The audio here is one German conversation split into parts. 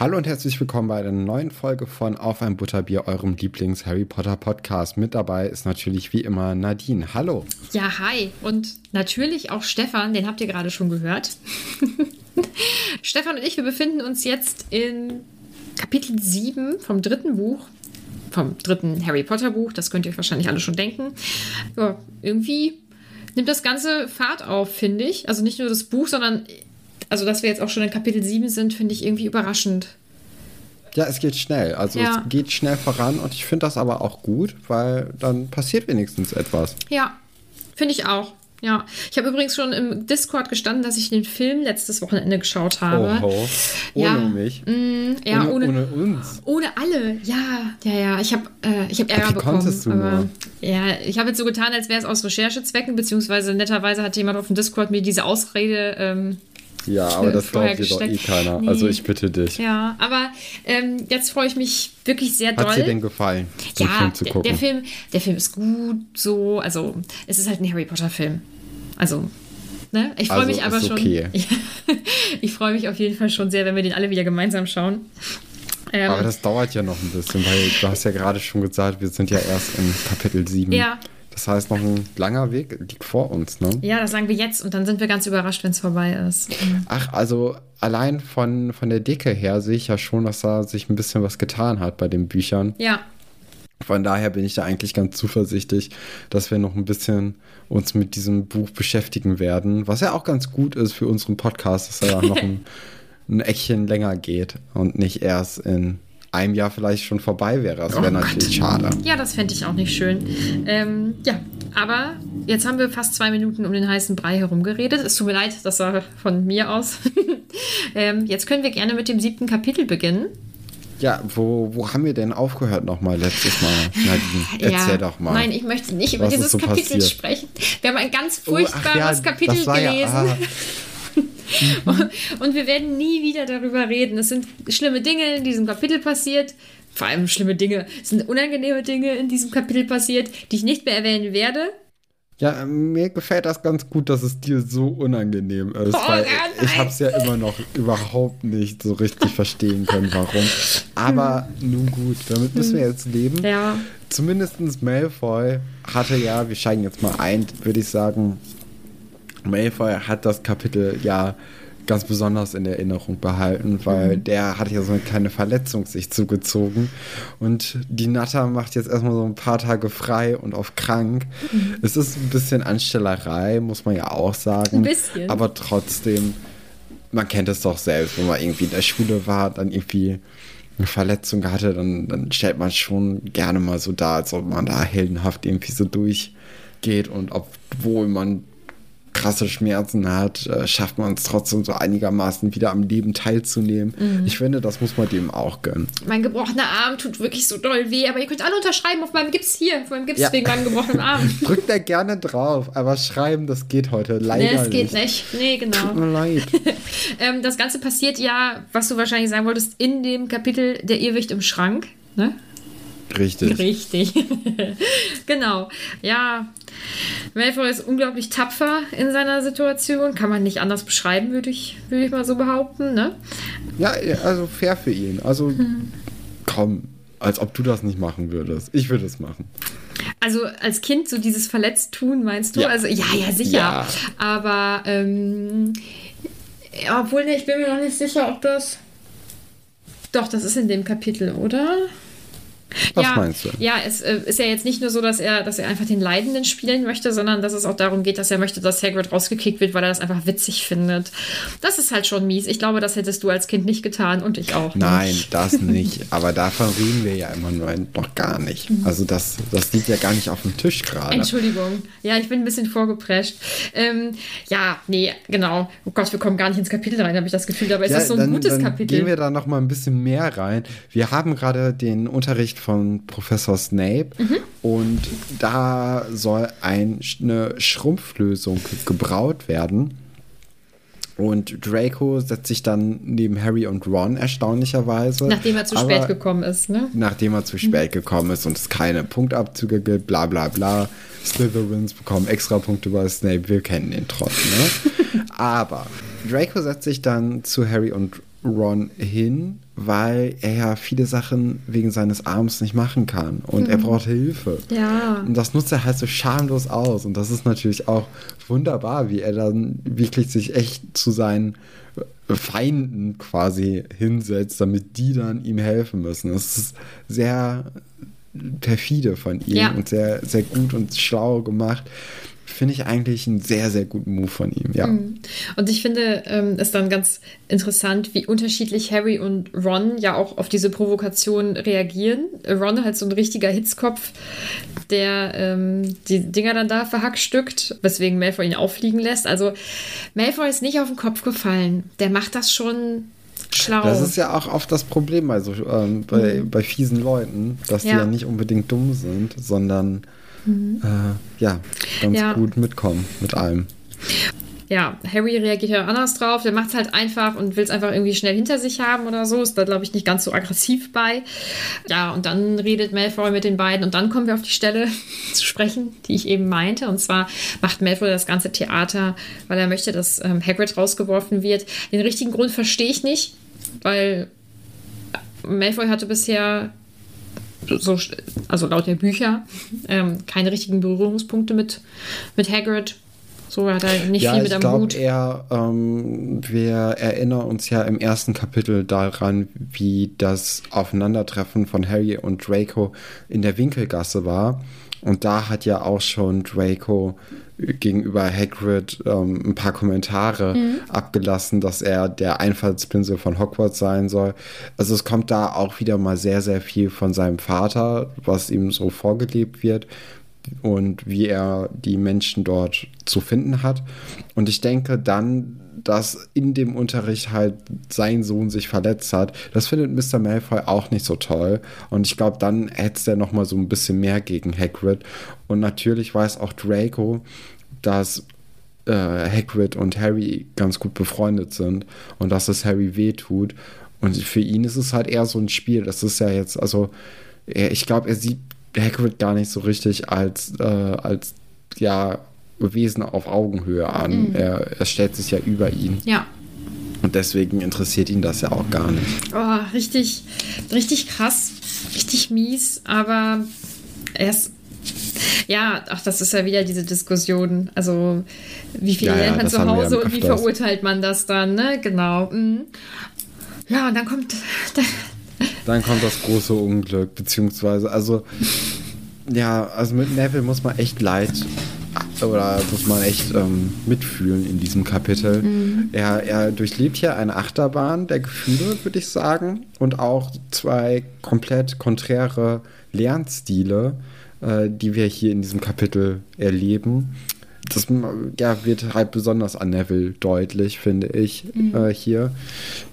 Hallo und herzlich willkommen bei einer neuen Folge von Auf ein Butterbier, eurem Lieblings-Harry Potter Podcast. Mit dabei ist natürlich wie immer Nadine. Hallo. Ja, hi. Und natürlich auch Stefan, den habt ihr gerade schon gehört. Stefan und ich, wir befinden uns jetzt in Kapitel 7 vom dritten Buch. Vom dritten Harry Potter Buch. Das könnt ihr euch wahrscheinlich alle schon denken. Ja, irgendwie nimmt das Ganze Fahrt auf, finde ich. Also nicht nur das Buch, sondern also, dass wir jetzt auch schon in Kapitel 7 sind, finde ich irgendwie überraschend. Ja, es geht schnell. Also Ja. es geht schnell voran und ich finde das aber auch gut, weil dann passiert wenigstens etwas. Ja, finde ich auch. Ja, ich habe übrigens schon im Discord gestanden, dass ich den Film letztes Wochenende geschaut habe. Oho. Ohne Ja. mich. Ja, ohne, ohne, ohne uns. ohne alle. Ja, ja, ja. Ich habe äh, ich hab Ärger wie bekommen. konntest du aber, nur? ja, ich habe jetzt so getan, als wäre es aus Recherchezwecken, beziehungsweise netterweise hat jemand auf dem Discord mir diese Ausrede. Ähm, Ja, aber das glaubt dir doch eh keiner. Nee. Also ich bitte dich. ja, aber ähm, jetzt freue ich mich wirklich sehr doll. Hat dir denn gefallen, den ja, Film zu der, gucken? der Film, der Film ist gut, so, also es ist halt ein Harry Potter Film. Also, ne? Ich freue Also mich aber ist schon. okay. ich freue mich auf jeden Fall schon sehr, wenn wir den alle wieder gemeinsam schauen. Ähm, aber das dauert ja noch ein bisschen, weil du hast ja gerade schon gesagt, wir sind ja erst in Kapitel 7. Ja. Das heißt, noch ein langer Weg liegt vor uns, ne? ja, das sagen wir jetzt und dann sind wir ganz überrascht, wenn es vorbei ist. Ach, also allein von, von der Dicke her sehe ich ja schon, dass da sich ein bisschen was getan hat bei den Büchern. Ja, Von daher bin ich da eigentlich ganz zuversichtlich, dass wir noch ein bisschen uns mit diesem Buch beschäftigen werden. Was ja auch ganz gut ist für unseren Podcast, dass er ja noch ein, ein Eckchen länger geht und nicht erst in einem Jahr vielleicht schon vorbei wäre. Das wäre natürlich schade. ja, das fände ich auch nicht schön. Ähm, ja, aber jetzt haben wir fast zwei Minuten um den heißen Brei herumgeredet. Es tut mir leid, das war von mir aus. ähm, jetzt können wir gerne mit dem siebten Kapitel beginnen. Ja, wo, wo haben wir denn aufgehört nochmal letztes Mal? Nadine, erzähl ja, doch mal. Nein, ich möchte nicht über dieses so Kapitel passiert? sprechen. Wir haben ein ganz Oh, ach ja, furchtbares Kapitel war ja- gelesen. ah. Und wir werden nie wieder darüber reden. Es sind schlimme Dinge in diesem Kapitel passiert. Vor allem schlimme Dinge. Es sind unangenehme Dinge in diesem Kapitel passiert, die ich nicht mehr erwähnen werde. Ja, mir gefällt das ganz gut, dass es dir so unangenehm ist, Oh, weil ich habe es ja immer noch überhaupt nicht so richtig verstehen können, warum. Aber nun gut, damit müssen wir jetzt leben. Ja. Zumindest Malfoy hatte ja, wir steigen jetzt mal ein, würde ich sagen, Malfoy hat das Kapitel ja ganz besonders in Erinnerung behalten, weil der hat ja so eine kleine Verletzung sich zugezogen und die Natter macht jetzt erstmal so ein paar Tage frei und auf krank. Es ist ein bisschen Anstellerei, muss man ja auch sagen. Ein bisschen. Aber trotzdem, man kennt es doch selbst, wenn man irgendwie in der Schule war, dann irgendwie eine Verletzung hatte, dann, dann stellt man schon gerne mal so dar, als ob man da heldenhaft irgendwie so durchgeht und obwohl man krasse Schmerzen hat, äh, schafft man es trotzdem so einigermaßen wieder am Leben teilzunehmen. Mhm. Ich finde, das muss man dem auch gönnen. Mein gebrochener Arm tut wirklich so doll weh, aber ihr könnt alle unterschreiben auf meinem Gips hier, auf meinem Gips Ja. wegen meinem gebrochenen Arm. Drückt da gerne drauf, aber schreiben, das geht heute leider nee, es geht nicht. nicht. Nee, genau. Tut mir leid. Ähm, das Ganze passiert ja, was du wahrscheinlich sagen wolltest, in dem Kapitel Der Irrwicht im Schrank. Ne? Richtig. Richtig. genau. Ja, Malfoy ist unglaublich tapfer in seiner Situation. Kann man nicht anders beschreiben, würde ich, würde ich mal so behaupten. Ne? Ja, also fair für ihn. Also komm, als ob du das nicht machen würdest. Ich würde es machen. Also als Kind so dieses Verletztun, meinst du? Ja. Also ja, ja, sicher. Ja. Aber ähm, obwohl, ne, ich bin mir noch nicht sicher, ob das. Doch, das ist in dem Kapitel, oder? Was ja, meinst du? Ja, es äh, ist ja jetzt nicht nur so, dass er, dass er einfach den Leidenden spielen möchte, sondern dass es auch darum geht, dass er möchte, dass Hagrid rausgekickt wird, weil er das einfach witzig findet. Das ist halt schon mies. Ich glaube, das hättest du als Kind nicht getan und ich auch. Nein, nicht. das nicht. Aber davon reden wir ja immer nur noch gar nicht. Also das, das liegt ja gar nicht auf dem Tisch gerade. Entschuldigung. Ja, ich bin ein bisschen vorgeprescht. Ähm, ja, nee, genau. Oh Gott, wir kommen gar nicht ins Kapitel rein, habe ich das Gefühl. Aber ist das so ein dann, gutes dann Kapitel? Gehen wir da noch mal ein bisschen mehr rein. Wir haben gerade den Unterricht von Professor Snape Mhm. und da soll ein, eine Schrumpflösung gebraut werden. Und Draco setzt sich dann neben Harry und Ron erstaunlicherweise. Nachdem er zu Aber- spät gekommen ist, ne? nachdem er zu spät gekommen ist und es keine Punktabzüge gibt, bla bla bla. Slytherins bekommen extra Punkte bei Snape, wir kennen den Trottel, ne? Aber Draco setzt sich dann zu Harry und Ron hin, weil er ja viele Sachen wegen seines Arms nicht machen kann und er braucht Hilfe. Ja. Und das nutzt er halt so schamlos aus und das ist natürlich auch wunderbar, wie er dann wirklich sich echt zu seinen Feinden quasi hinsetzt, damit die dann ihm helfen müssen. Das ist sehr perfide von ihm Ja. und sehr, sehr gut und schlau gemacht. Finde ich eigentlich einen sehr, sehr guten Move von ihm, ja. Und ich finde ähm, es dann ganz interessant, wie unterschiedlich Harry und Ron ja auch auf diese Provokation reagieren. Ron halt so ein richtiger Hitzkopf, der ähm, die Dinger dann da verhackstückt, weswegen Malfoy ihn auffliegen lässt. Also Malfoy ist nicht auf den Kopf gefallen. Der macht das schon schlau. Das ist ja auch oft das Problem bei, so, ähm, bei, bei fiesen Leuten, dass die Mhm. Ja. ja nicht unbedingt dumm sind, sondern äh, ja, ganz Ja. gut mitkommen mit allem. ja, Harry reagiert ja anders drauf. Der macht es halt einfach und will es einfach irgendwie schnell hinter sich haben oder so. Ist da, glaube ich, nicht ganz so aggressiv bei. Ja, und dann redet Malfoy mit den beiden und dann kommen wir auf die Stelle zu sprechen, die ich eben meinte. Und zwar macht Malfoy das ganze Theater, weil er möchte, dass ähm, Hagrid rausgeworfen wird. Den richtigen Grund verstehe ich nicht, weil Malfoy hatte bisher so, also laut der Bücher, ähm, keine richtigen Berührungspunkte mit, mit Hagrid. So hat er nicht ja, viel mit am glaube Hut. eher, ähm, wir erinnern uns ja im ersten Kapitel daran, wie das Aufeinandertreffen von Harry und Draco in der Winkelgasse war. Und da hat ja auch schon Draco gegenüber Hagrid ähm, ein paar Kommentare abgelassen, dass er der Einfallspinsel von Hogwarts sein soll. Also es kommt da auch wieder mal sehr, sehr viel von seinem Vater, was ihm so vorgelebt wird und wie er die Menschen dort zu finden hat. Und ich denke dann, dass in dem Unterricht halt sein Sohn sich verletzt hat. Das findet Mr. Malfoy auch nicht so toll. Und ich glaube, dann hetzt er noch mal so ein bisschen mehr gegen Hagrid. Und natürlich weiß auch Draco, dass äh, Hagrid und Harry ganz gut befreundet sind und dass es Harry wehtut. Und für ihn ist es halt eher so ein Spiel. Das ist ja jetzt, also, ich glaube, er sieht Hagrid gar nicht so richtig als, äh, als ja, Wesen auf Augenhöhe an. Er, er stellt sich ja über ihn. Ja. Und deswegen interessiert ihn das ja auch gar nicht. Oh, richtig, richtig krass, richtig mies, aber er ist. Ja, ach, das ist ja wieder diese Diskussion. Also, wie viel Ja, ja, lernt man das zu ja Hause und wie verurteilt man das dann, ne? Genau. mhm. Ja, und dann kommt. Dann kommt das große Unglück, beziehungsweise, also, ja, also mit Neville muss man echt leid oder muss man echt ähm, mitfühlen in diesem Kapitel. Er, er durchlebt hier eine Achterbahn der Gefühle, würde ich sagen, und auch zwei komplett konträre Lernstile, äh, die wir hier in diesem Kapitel erleben. Das ja, wird halt besonders an Neville deutlich, finde ich, mhm. äh, hier.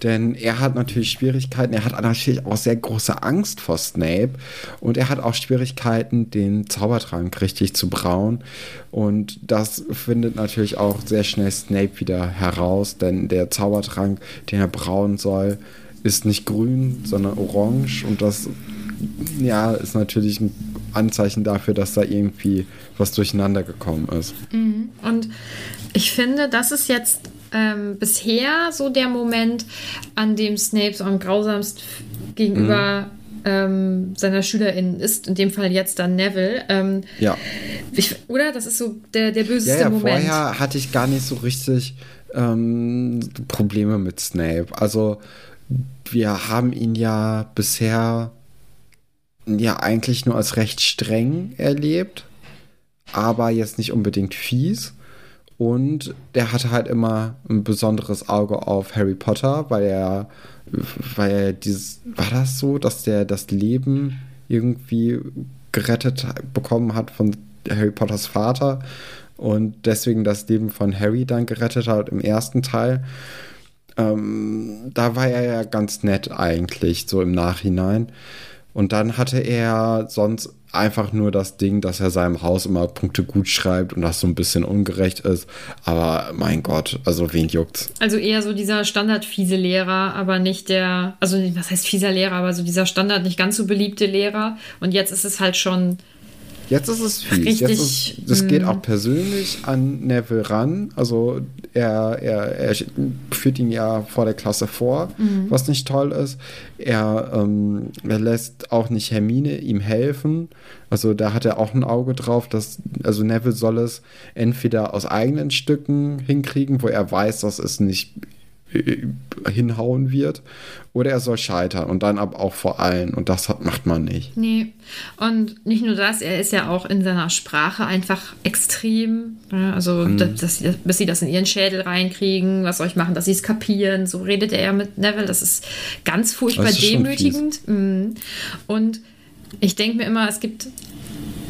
Denn er hat natürlich Schwierigkeiten, er hat natürlich auch sehr große Angst vor Snape und er hat auch Schwierigkeiten, den Zaubertrank richtig zu brauen. Und das findet natürlich auch sehr schnell Snape wieder heraus, denn der Zaubertrank, den er brauen soll, ist nicht grün, sondern orange und das ja, ist natürlich ein Anzeichen dafür, dass da irgendwie was durcheinander gekommen ist. Mhm. Und ich finde, das ist jetzt ähm, bisher so der Moment, an dem Snape so am grausamsten gegenüber mhm. ähm, seiner SchülerInnen ist. In dem Fall jetzt dann Neville. Ähm, ja. Ich, oder? Das ist so der, der böseste ja, ja, Moment. Vorher hatte ich gar nicht so richtig ähm, Probleme mit Snape. Also wir haben ihn ja bisher ja eigentlich nur als recht streng erlebt, aber jetzt nicht unbedingt fies. Und der hatte halt immer ein besonderes Auge auf Harry Potter, weil er, weil er dieses, war das so, dass der das Leben irgendwie gerettet bekommen hat von Harry Potters Vater und deswegen das Leben von Harry dann gerettet hat im ersten Teil. Ähm, da war er ja ganz nett eigentlich, so im Nachhinein. Und dann hatte er sonst einfach nur das Ding, dass er seinem Haus immer Punkte gut schreibt und das so ein bisschen ungerecht ist. Aber mein Gott, also wen juckt's? Also eher so dieser Standard-fiese Lehrer, aber nicht der, also was heißt fieser Lehrer, aber so dieser Standard nicht ganz so beliebte Lehrer. Und jetzt ist es halt schon Jetzt ist es fies. Richtig, Jetzt ist, das geht mm. auch persönlich an Neville ran. Also er, er, er führt ihn ja vor der Klasse vor, mhm. was nicht toll ist. Er, ähm, er lässt auch nicht Hermine ihm helfen. Also da hat er auch ein Auge drauf, dass also Neville soll es entweder aus eigenen Stücken hinkriegen, wo er weiß, dass es nicht hinhauen wird. Oder er soll scheitern und dann aber auch vor allen. Und das hat, macht man nicht. Nee, und nicht nur das, er ist ja auch in seiner Sprache einfach extrem, also mhm. dass, dass, bis sie das in ihren Schädel reinkriegen, was soll ich machen, dass sie es kapieren, so redet er ja mit Neville, das ist ganz furchtbar ist demütigend. mhm. und ich denke mir immer, es gibt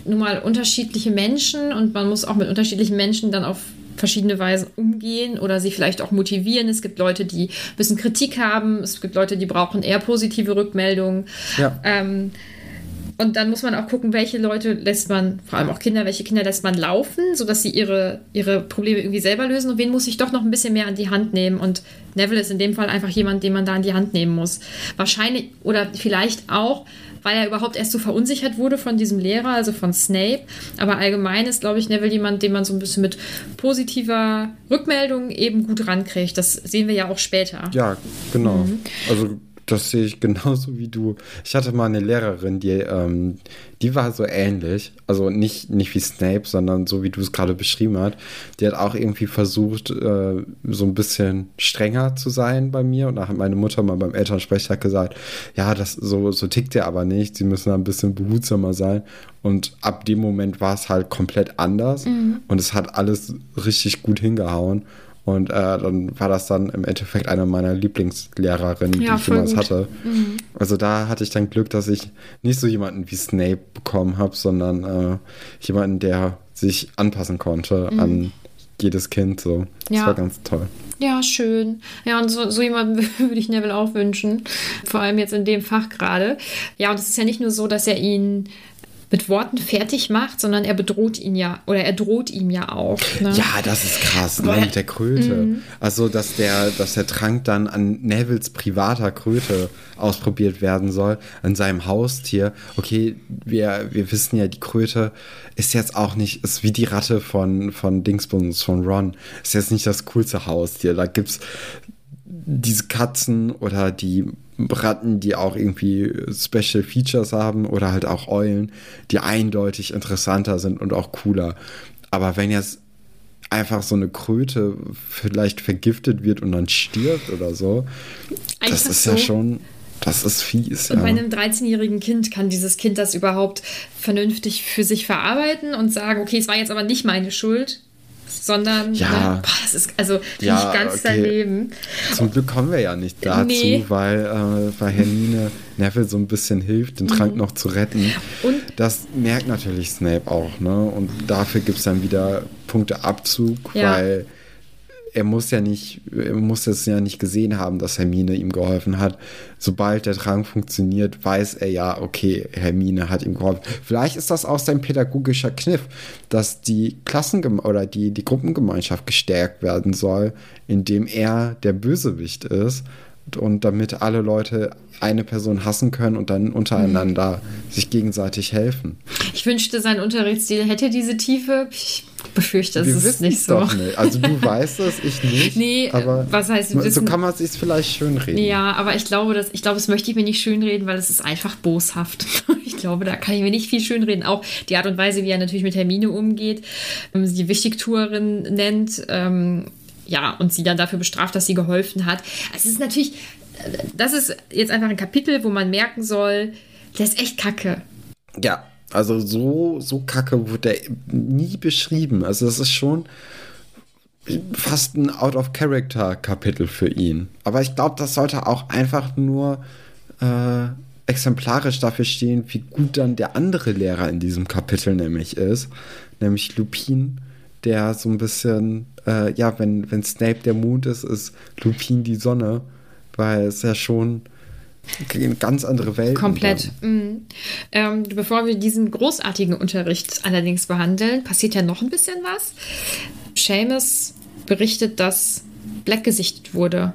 nun mal unterschiedliche Menschen und man muss auch mit unterschiedlichen Menschen dann auf verschiedene Weisen umgehen oder sie vielleicht auch motivieren. Es gibt Leute, die ein bisschen Kritik haben, es gibt Leute, die brauchen eher positive Rückmeldungen. Ja. Ähm, und dann muss man auch gucken, welche Leute lässt man, vor allem auch Kinder, welche Kinder lässt man laufen, sodass sie ihre, ihre Probleme irgendwie selber lösen und wen muss ich doch noch ein bisschen mehr an die Hand nehmen. Und Neville ist in dem Fall einfach jemand, den man da an die Hand nehmen muss. Wahrscheinlich oder vielleicht auch, weil er überhaupt erst so verunsichert wurde von diesem Lehrer, also von Snape. Aber allgemein ist, glaube ich, Neville jemand, den man so ein bisschen mit positiver Rückmeldung eben gut rankriegt. Das sehen wir ja auch später. Ja, genau. Mhm. Also das sehe ich genauso wie du. Ich hatte mal eine Lehrerin, die, ähm, die war so ähnlich. Also nicht, nicht wie Snape, sondern so wie du es gerade beschrieben hast. Die hat auch irgendwie versucht, äh, so ein bisschen strenger zu sein bei mir. Und da hat meine Mutter mal beim Elternsprecher gesagt, ja, das so, so tickt er aber nicht. Sie müssen da ein bisschen behutsamer sein. Und ab dem Moment war es halt komplett anders. Mhm. Und es hat alles richtig gut hingehauen. Und äh, dann war das dann im Endeffekt eine meiner Lieblingslehrerinnen, ja, die ich jemals hatte. Mhm. Also da hatte ich dann Glück, dass ich nicht so jemanden wie Snape bekommen habe, sondern äh, jemanden, der sich anpassen konnte mhm. an jedes Kind. So. Das ja. war ganz toll. Ja, schön. Ja, und so, so jemanden würde ich Neville auch wünschen. Vor allem jetzt in dem Fach gerade. Ja, und es ist ja nicht nur so, dass er ihn mit Worten fertig macht, sondern er bedroht ihn ja oder er droht ihm ja auch. Ne? Ja, das ist krass, ne, mit der Kröte. Mhm. Also, dass der, dass der Trank dann an Nevils privater Kröte ausprobiert werden soll, an seinem Haustier. Okay, wir, wir wissen ja, die Kröte ist jetzt auch nicht, ist wie die Ratte von, von Dingsbums, von Ron. Ist jetzt nicht das coolste Haustier. Da gibt's diese Katzen oder die Ratten, die auch irgendwie Special Features haben oder halt auch Eulen, die eindeutig interessanter sind und auch cooler. Aber wenn jetzt einfach so eine Kröte vielleicht vergiftet wird und dann stirbt oder so, einfach das ist so. ja schon. Das ist fies. Und ja. bei einem 13-jährigen Kind kann dieses Kind das überhaupt vernünftig für sich verarbeiten und sagen, okay, es war jetzt aber nicht meine Schuld sondern ja. Ne, boah, das ist also ja, ich ganz okay. daneben. Zum Glück kommen wir ja nicht dazu, nee. weil, äh, weil Hermine Neville so ein bisschen hilft, den Trank mhm. noch zu retten. Und Das merkt natürlich Snape auch, ne? Und dafür gibt es dann wieder Punkteabzug, Ja. weil er muss ja nicht, er muss es ja nicht gesehen haben, dass Hermine ihm geholfen hat. Sobald der Trank funktioniert, weiß er ja, okay, Hermine hat ihm geholfen. Vielleicht ist das auch sein pädagogischer Kniff, dass die Klassen oder die, die Gruppengemeinschaft gestärkt werden soll, indem er der Bösewicht ist und damit alle Leute eine Person hassen können und dann untereinander sich gegenseitig helfen. Ich wünschte, sein Unterrichtsstil hätte diese Tiefe. Ich befürchte, es Wir ist wissen nicht so. doch nicht. Also du weißt es, ich nicht. Nee, aber was heißt so wissen? kann man es sich vielleicht schön reden. Ja, aber ich glaube, das, ich glaube, das möchte ich mir nicht schönreden, weil es ist einfach boshaft. Ich glaube, da kann ich mir nicht viel schönreden. Auch die Art und Weise, wie er natürlich mit Hermine umgeht, ähm, sie Wichtigtuerin nennt, ähm, ja, und sie dann dafür bestraft, dass sie geholfen hat. Es ist natürlich, äh, das ist jetzt einfach ein Kapitel, wo man merken soll, der ist echt kacke. Ja, also so, so kacke wurde er nie beschrieben. Also das ist schon fast ein Out-of-Character-Kapitel für ihn. Aber ich glaube, das sollte auch einfach nur äh, exemplarisch dafür stehen, wie gut dann der andere Lehrer in diesem Kapitel nämlich ist. Nämlich Lupin, der so ein bisschen, äh, ja, wenn, wenn Snape der Mond ist, ist Lupin die Sonne, weil es ja schon eine ganz andere Welt Komplett. Mhm. Ähm, bevor wir diesen großartigen Unterricht allerdings behandeln, passiert ja noch ein bisschen was. Seamus berichtet, dass Black gesichtet wurde.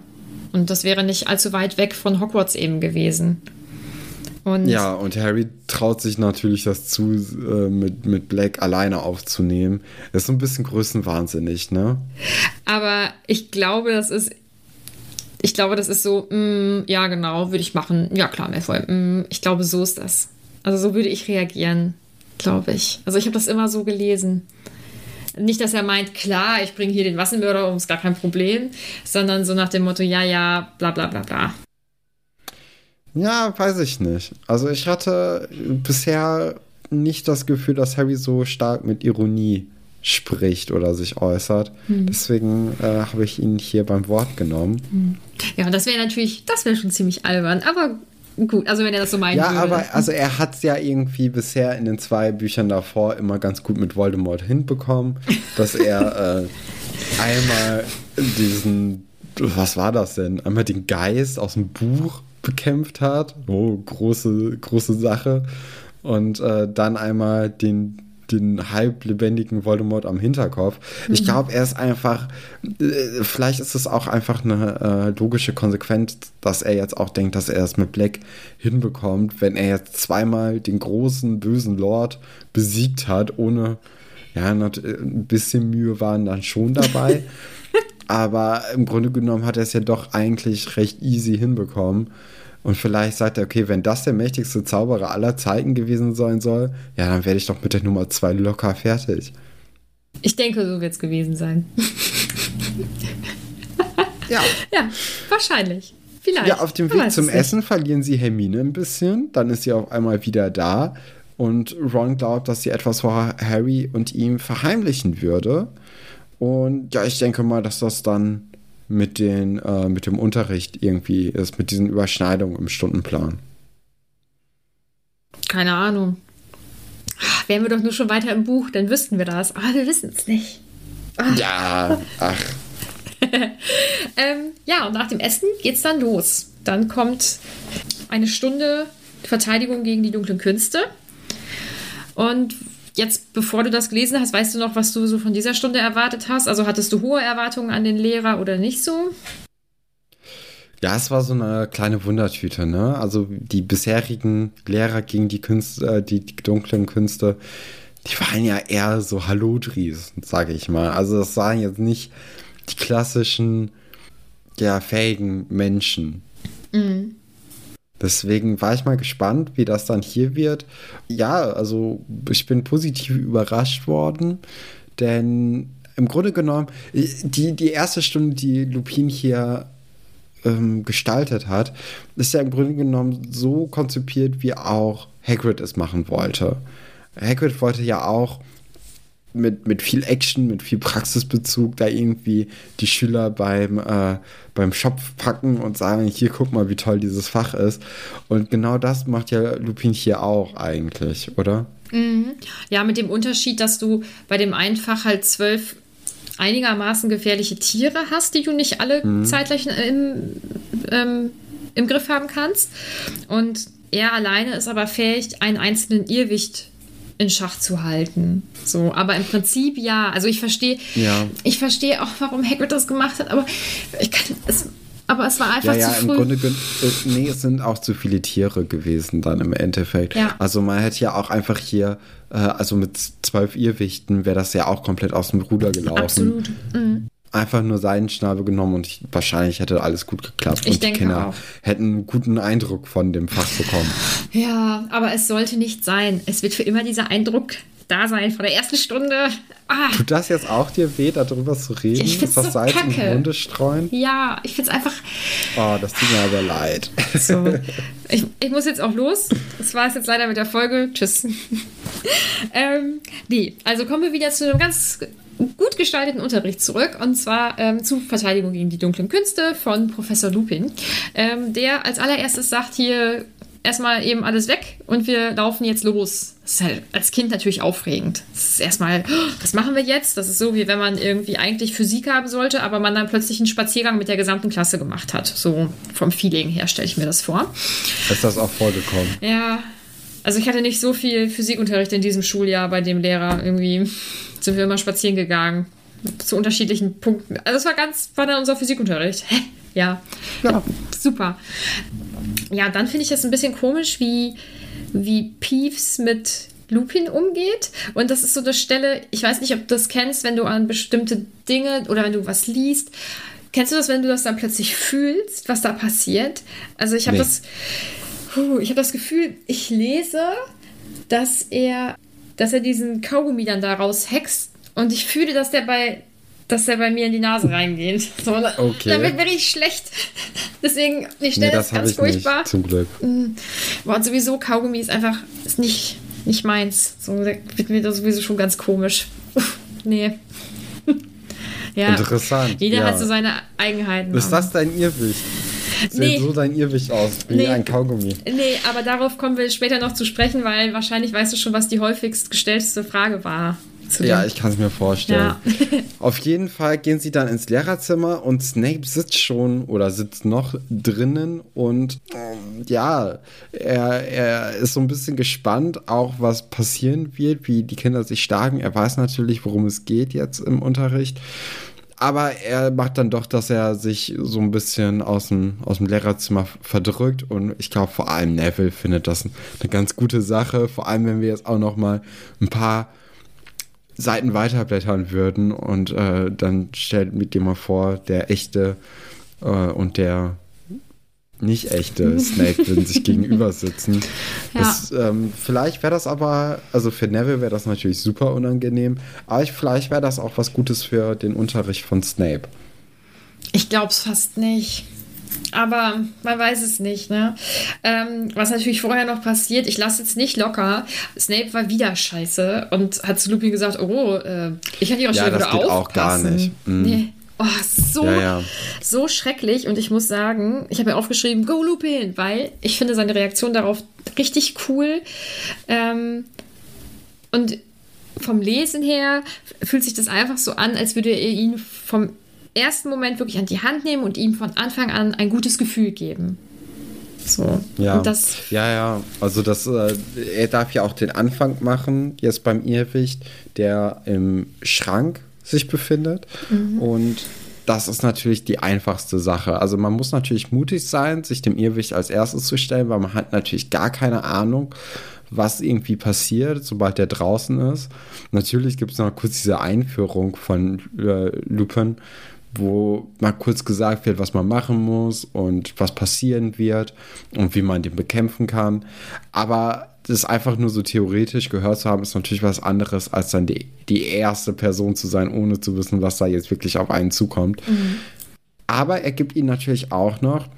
Und das wäre nicht allzu weit weg von Hogwarts eben gewesen. Und Ja, und Harry traut sich natürlich das zu, äh, mit, mit Black alleine aufzunehmen. Das ist so ein bisschen größenwahnsinnig, ne? Aber ich glaube, das ist. Ich glaube, das ist so, mm, ja, genau, würde ich machen. Ja, klar, Malfoy. Mm, ich glaube, so ist das. Also so würde ich reagieren, glaube ich. Also ich habe das immer so gelesen. Nicht, dass er meint, klar, ich bringe hier den Wassenmörder um, ist gar kein Problem, sondern so nach dem Motto, ja, ja, bla bla bla bla. Ja, weiß ich nicht. Also ich hatte bisher nicht das Gefühl, dass Harry so stark mit Ironie spricht oder sich äußert. Deswegen äh, habe ich ihn hier beim Wort genommen. Ja, und das wäre natürlich, das wäre schon ziemlich albern, aber gut, also wenn er das so meinen Ja, würde. aber also er hat es ja irgendwie bisher in den zwei Büchern davor immer ganz gut mit Voldemort hinbekommen, dass er äh, einmal diesen, was war das denn? Einmal den Geist aus dem Buch bekämpft hat. Oh, große, große Sache. Und äh, dann einmal den den halb lebendigen Voldemort am Hinterkopf. Ich glaube, er ist einfach, äh, vielleicht ist es auch einfach eine äh, logische Konsequenz, dass er jetzt auch denkt, dass er es mit Black hinbekommt, wenn er jetzt zweimal den großen bösen Lord besiegt hat, ohne, ja, äh, ein bisschen Mühe waren dann schon dabei. Aber im Grunde genommen hat er es ja doch eigentlich recht easy hinbekommen. Und vielleicht sagt er, okay, wenn das der mächtigste Zauberer aller Zeiten gewesen sein soll, ja, dann werde ich doch mit der Nummer 2 locker fertig. Ich denke, so wird es gewesen sein. Ja. ja, wahrscheinlich. Vielleicht. Ja, auf dem Weg zum. Essen verlieren sie Hermine ein bisschen. Dann ist sie auf einmal wieder da. Und Ron glaubt, dass sie etwas vor Harry und ihm verheimlichen würde. Und ja, ich denke mal, dass das dann mit, den, äh, mit dem Unterricht irgendwie ist, mit diesen Überschneidungen im Stundenplan. Keine Ahnung. Ach, Wären wir doch nur schon weiter im Buch, dann wüssten wir das. Aber wir wissen es nicht. Ja, ach, Ähm, ja, und nach dem Essen geht's dann los. Dann kommt eine Stunde Verteidigung gegen die dunklen Künste. Und jetzt, bevor du das gelesen hast, weißt du noch, was du so von dieser Stunde erwartet hast? Also hattest du hohe Erwartungen an den Lehrer oder nicht so? Ja, es war so eine kleine Wundertüte, ne? Also die bisherigen Lehrer gegen die Künste, äh, die, die dunklen Künste, die waren ja eher so Hallodris, sage ich mal. Also das waren jetzt nicht die klassischen, ja, fähigen Menschen. Deswegen war ich mal gespannt, wie das dann hier wird. Ja, also ich bin positiv überrascht worden, denn im Grunde genommen, die, die erste Stunde, die Lupin hier ähm, gestaltet hat, ist ja im Grunde genommen so konzipiert, wie auch Hagrid es machen wollte. Hagrid wollte ja auch mit, mit viel Action, mit viel Praxisbezug da irgendwie die Schüler beim, äh, beim Schopf packen und sagen, hier guck mal, wie toll dieses Fach ist. Und genau das macht ja Lupin hier auch eigentlich, oder? Mhm. Ja, mit dem Unterschied, dass du bei dem einen Fach halt zwölf einigermaßen gefährliche Tiere hast, die du nicht alle mhm. zeitgleich im, ähm, im Griff haben kannst. Und er alleine ist aber fähig, einen einzelnen Irrwicht in Schach zu halten. So, aber im Prinzip ja. Also ich verstehe, ja. ich verstehe auch, warum Hagrid das gemacht hat, aber ich kann es. Aber es war einfach ja, ja, zu früh. Ja, im Grunde, äh, nee, es sind auch zu viele Tiere gewesen dann im Endeffekt. Ja. Also man hätte ja auch einfach hier, äh, also mit zwölf Irrwichten wäre das ja auch komplett aus dem Ruder gelaufen. Absolut. Mhm einfach nur seinen Schnabel genommen und ich, wahrscheinlich hätte alles gut geklappt. Ich und denke die Kinder auch. hätten einen guten Eindruck von dem Fach bekommen. Ja, aber es sollte nicht sein. Es wird für immer dieser Eindruck da sein von der ersten Stunde. Ah. Tut das jetzt auch dir weh, darüber zu reden? Ich find's das so Salz kacke. in Wunde streuen? Ja, ich finde es einfach. Oh, das tut mir aber leid. So. Ich, ich muss jetzt auch los. Das war es jetzt leider mit der Folge. Tschüss. ähm, nee, also kommen wir wieder zu einem ganz gut gestalteten Unterricht zurück und zwar ähm, zu Verteidigung gegen die dunklen Künste von Professor Lupin, ähm, der als allererstes sagt hier erstmal eben alles weg und wir laufen jetzt los. Das ist halt als Kind natürlich aufregend. Das ist erstmal, was machen wir jetzt? Das ist so, wie wenn man irgendwie eigentlich Physik haben sollte, aber man dann plötzlich einen Spaziergang mit der gesamten Klasse gemacht hat. So vom Feeling her stelle ich mir das vor. Ist das auch vorgekommen? Ja. Also ich hatte nicht so viel Physikunterricht in diesem Schuljahr bei dem Lehrer irgendwie sind wir immer spazieren gegangen. Zu unterschiedlichen Punkten. Also es war ganz, war dann unser Physikunterricht. Hä? Ja. ja. Super. Ja, dann finde ich das ein bisschen komisch, wie, wie Peeves mit Lupin umgeht. Und das ist so eine Stelle, ich weiß nicht, ob du das kennst, wenn du an bestimmte Dinge oder wenn du was liest. Kennst du das, wenn du das dann plötzlich fühlst, was da passiert? Also ich habe nee. das, ich habe das Gefühl, ich lese, dass er dass er diesen Kaugummi dann daraus hext und ich fühle, dass der bei dass der bei mir in die Nase reingeht. So, okay. Dann wird mir richtig schlecht. Deswegen, ich stelle nee, das, das ganz furchtbar. Nicht, zum Glück. Mm. Boah, und sowieso, Kaugummi ist einfach ist nicht, nicht meins. So wird mir das sowieso schon ganz komisch. nee. ja. Interessant. Jeder ja. hat so seine Eigenheiten. Ist das dein Irrwicht? Nee. so dein Irrwicht aus, wie nee. ein Kaugummi. Nee, aber darauf kommen wir später noch zu sprechen, weil wahrscheinlich weißt du schon, was die häufigst gestellte Frage war. Ja, ich kann es mir vorstellen. Ja. Auf jeden Fall gehen sie dann ins Lehrerzimmer und Snape sitzt schon oder sitzt noch drinnen und ähm, ja, er, er ist so ein bisschen gespannt, auch was passieren wird, wie die Kinder sich schlagen. Er weiß natürlich, worum es geht jetzt im Unterricht aber er macht dann doch, dass er sich so ein bisschen aus dem, aus dem Lehrerzimmer verdrückt. Und ich glaube vor allem Neville findet das eine ganz gute Sache, vor allem wenn wir jetzt auch noch mal ein paar Seiten weiterblättern würden. Und äh, dann stellt mit dir mal vor, der echte äh, und der nicht echte Snape würden sich gegenüber sitzen. Ja. Das, ähm, vielleicht wäre das aber, also für Neville wäre das natürlich super unangenehm, aber ich, vielleicht wäre das auch was Gutes für den Unterricht von Snape. Ich glaube es fast nicht. Aber man weiß es nicht, ne? Ähm, was natürlich vorher noch passiert, ich lasse jetzt nicht locker. Snape war wieder scheiße und hat zu Lupin gesagt, oh, äh, ich kann ihre ja, Stelle wieder aufpassen. auch gar nicht. Mhm. Nee. Oh, so, ja, ja. so schrecklich. Und ich muss sagen, ich habe ja aufgeschrieben, Go Lupin, weil ich finde seine Reaktion darauf richtig cool. Ähm, und vom Lesen her fühlt sich das einfach so an, als würde er ihn vom ersten Moment wirklich an die Hand nehmen und ihm von Anfang an ein gutes Gefühl geben. So. Ja, ja, ja. Also das, äh, er darf ja auch den Anfang machen, jetzt beim Irrwicht, der im Schrank sich befindet. Mhm. Und das ist natürlich die einfachste Sache. Also man muss natürlich mutig sein, sich dem Irrwicht als erstes zu stellen, weil man hat natürlich gar keine Ahnung, was irgendwie passiert, sobald der draußen ist. Natürlich gibt es noch kurz diese Einführung von äh, Lupin, wo mal kurz gesagt wird, was man machen muss und was passieren wird und wie man den bekämpfen kann. Aber das einfach nur so theoretisch gehört zu haben, ist natürlich was anderes, als dann die, die erste Person zu sein, ohne zu wissen, was da jetzt wirklich auf einen zukommt. Mhm. Aber er gibt ihnen natürlich auch noch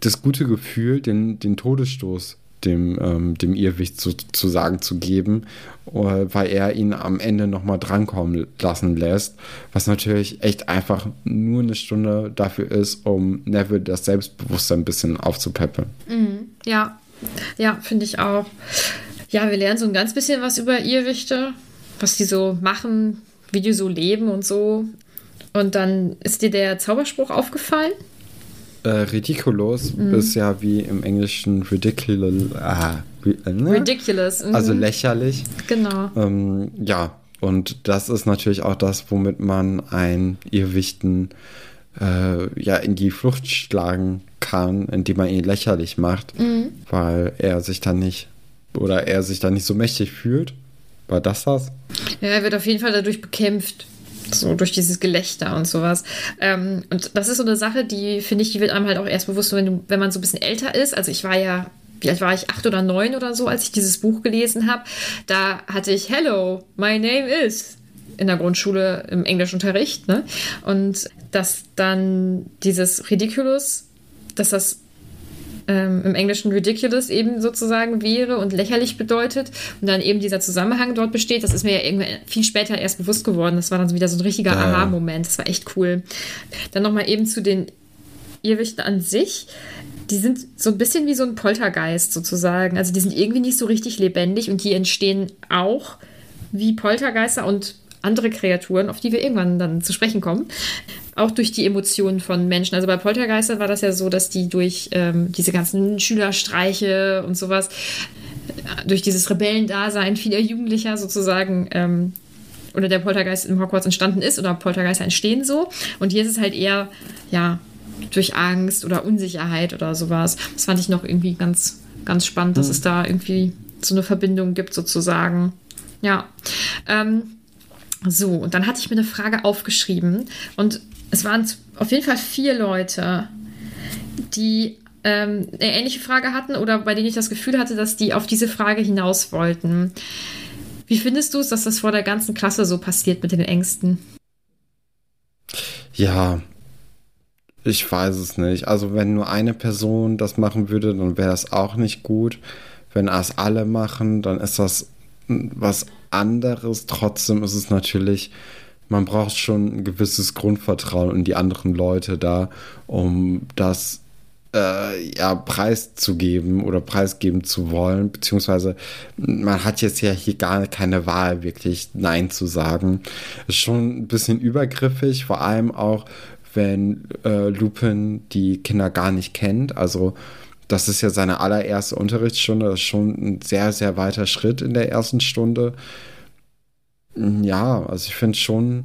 das gute Gefühl, den, den Todesstoß dem, ähm, dem Irrwicht zu, zu sagen zu geben, äh, weil er ihn am Ende nochmal drankommen lassen lässt, was natürlich echt einfach nur eine Stunde dafür ist, um Neville das Selbstbewusstsein ein bisschen aufzupeppeln. Mhm. Ja, ja, finde ich auch. Ja, wir lernen so ein ganz bisschen was über Irrwichte, was die so machen, wie die so leben und so. Und dann ist dir der Zauberspruch aufgefallen? Äh, ridiculous mhm. ist ja wie im Englischen ridiculous. Ah, äh, ne? Ridiculous. Mhm. Also lächerlich. Genau. Ähm, ja, und das ist natürlich auch das, womit man ein Irrwichten äh, ja in die Flucht schlagen kann, indem man ihn lächerlich macht, mhm. weil er sich dann nicht oder er sich dann nicht so mächtig fühlt. War das das? Ja, er wird auf jeden Fall dadurch bekämpft. So durch dieses Gelächter und sowas. Ähm, und das ist so eine Sache, die finde ich, die wird einem halt auch erst bewusst, wenn, du, wenn man so ein bisschen älter ist. Also ich war ja alt war ich, acht oder neun oder so, als ich dieses Buch gelesen habe. Da hatte ich Hello, my name is in der Grundschule im Englischunterricht. Ne? Und dass dann dieses Ridiculous, dass das ähm, im Englischen ridiculous eben sozusagen wäre und lächerlich bedeutet und dann eben dieser Zusammenhang dort besteht, das ist mir ja irgendwann viel später erst bewusst geworden. Das war dann so wieder so ein richtiger ja. Aha-Moment. Das war echt cool. Dann nochmal eben zu den Irrwichten an sich. Die sind so ein bisschen wie so ein Poltergeist sozusagen. Also die sind irgendwie nicht so richtig lebendig und die entstehen auch wie Poltergeister und andere Kreaturen, auf die wir irgendwann dann zu sprechen kommen, auch durch die Emotionen von Menschen. Also bei Poltergeistern war das ja so, dass die durch ähm, diese ganzen Schülerstreiche und sowas, durch dieses Rebellendasein vieler Jugendlicher sozusagen ähm, oder der Poltergeist im Hogwarts entstanden ist oder Poltergeister entstehen so. Und hier ist es halt eher, ja, durch Angst oder Unsicherheit oder sowas. Das fand ich noch irgendwie ganz, ganz spannend, dass mhm. es da irgendwie so eine Verbindung gibt sozusagen. Ja. Ähm, so, und dann hatte ich mir eine Frage aufgeschrieben und es waren auf jeden Fall vier Leute, die ähm, eine ähnliche Frage hatten oder bei denen ich das Gefühl hatte, dass die auf diese Frage hinaus wollten. Wie findest du es, dass das vor der ganzen Klasse so passiert mit den Ängsten? Ja, ich weiß es nicht. Also wenn nur eine Person das machen würde, dann wäre das auch nicht gut. Wenn das alle machen, dann ist das was anderes. Trotzdem ist es natürlich, man braucht schon ein gewisses Grundvertrauen in die anderen Leute da, um das äh, ja, preiszugeben oder preisgeben zu wollen, beziehungsweise man hat jetzt ja hier gar keine Wahl, wirklich Nein zu sagen. Ist schon ein bisschen übergriffig, vor allem auch, wenn äh, Lupin die Kinder gar nicht kennt. Also das ist ja seine allererste Unterrichtsstunde. Das ist schon ein sehr, sehr weiter Schritt in der ersten Stunde. Ja, also ich finde es schon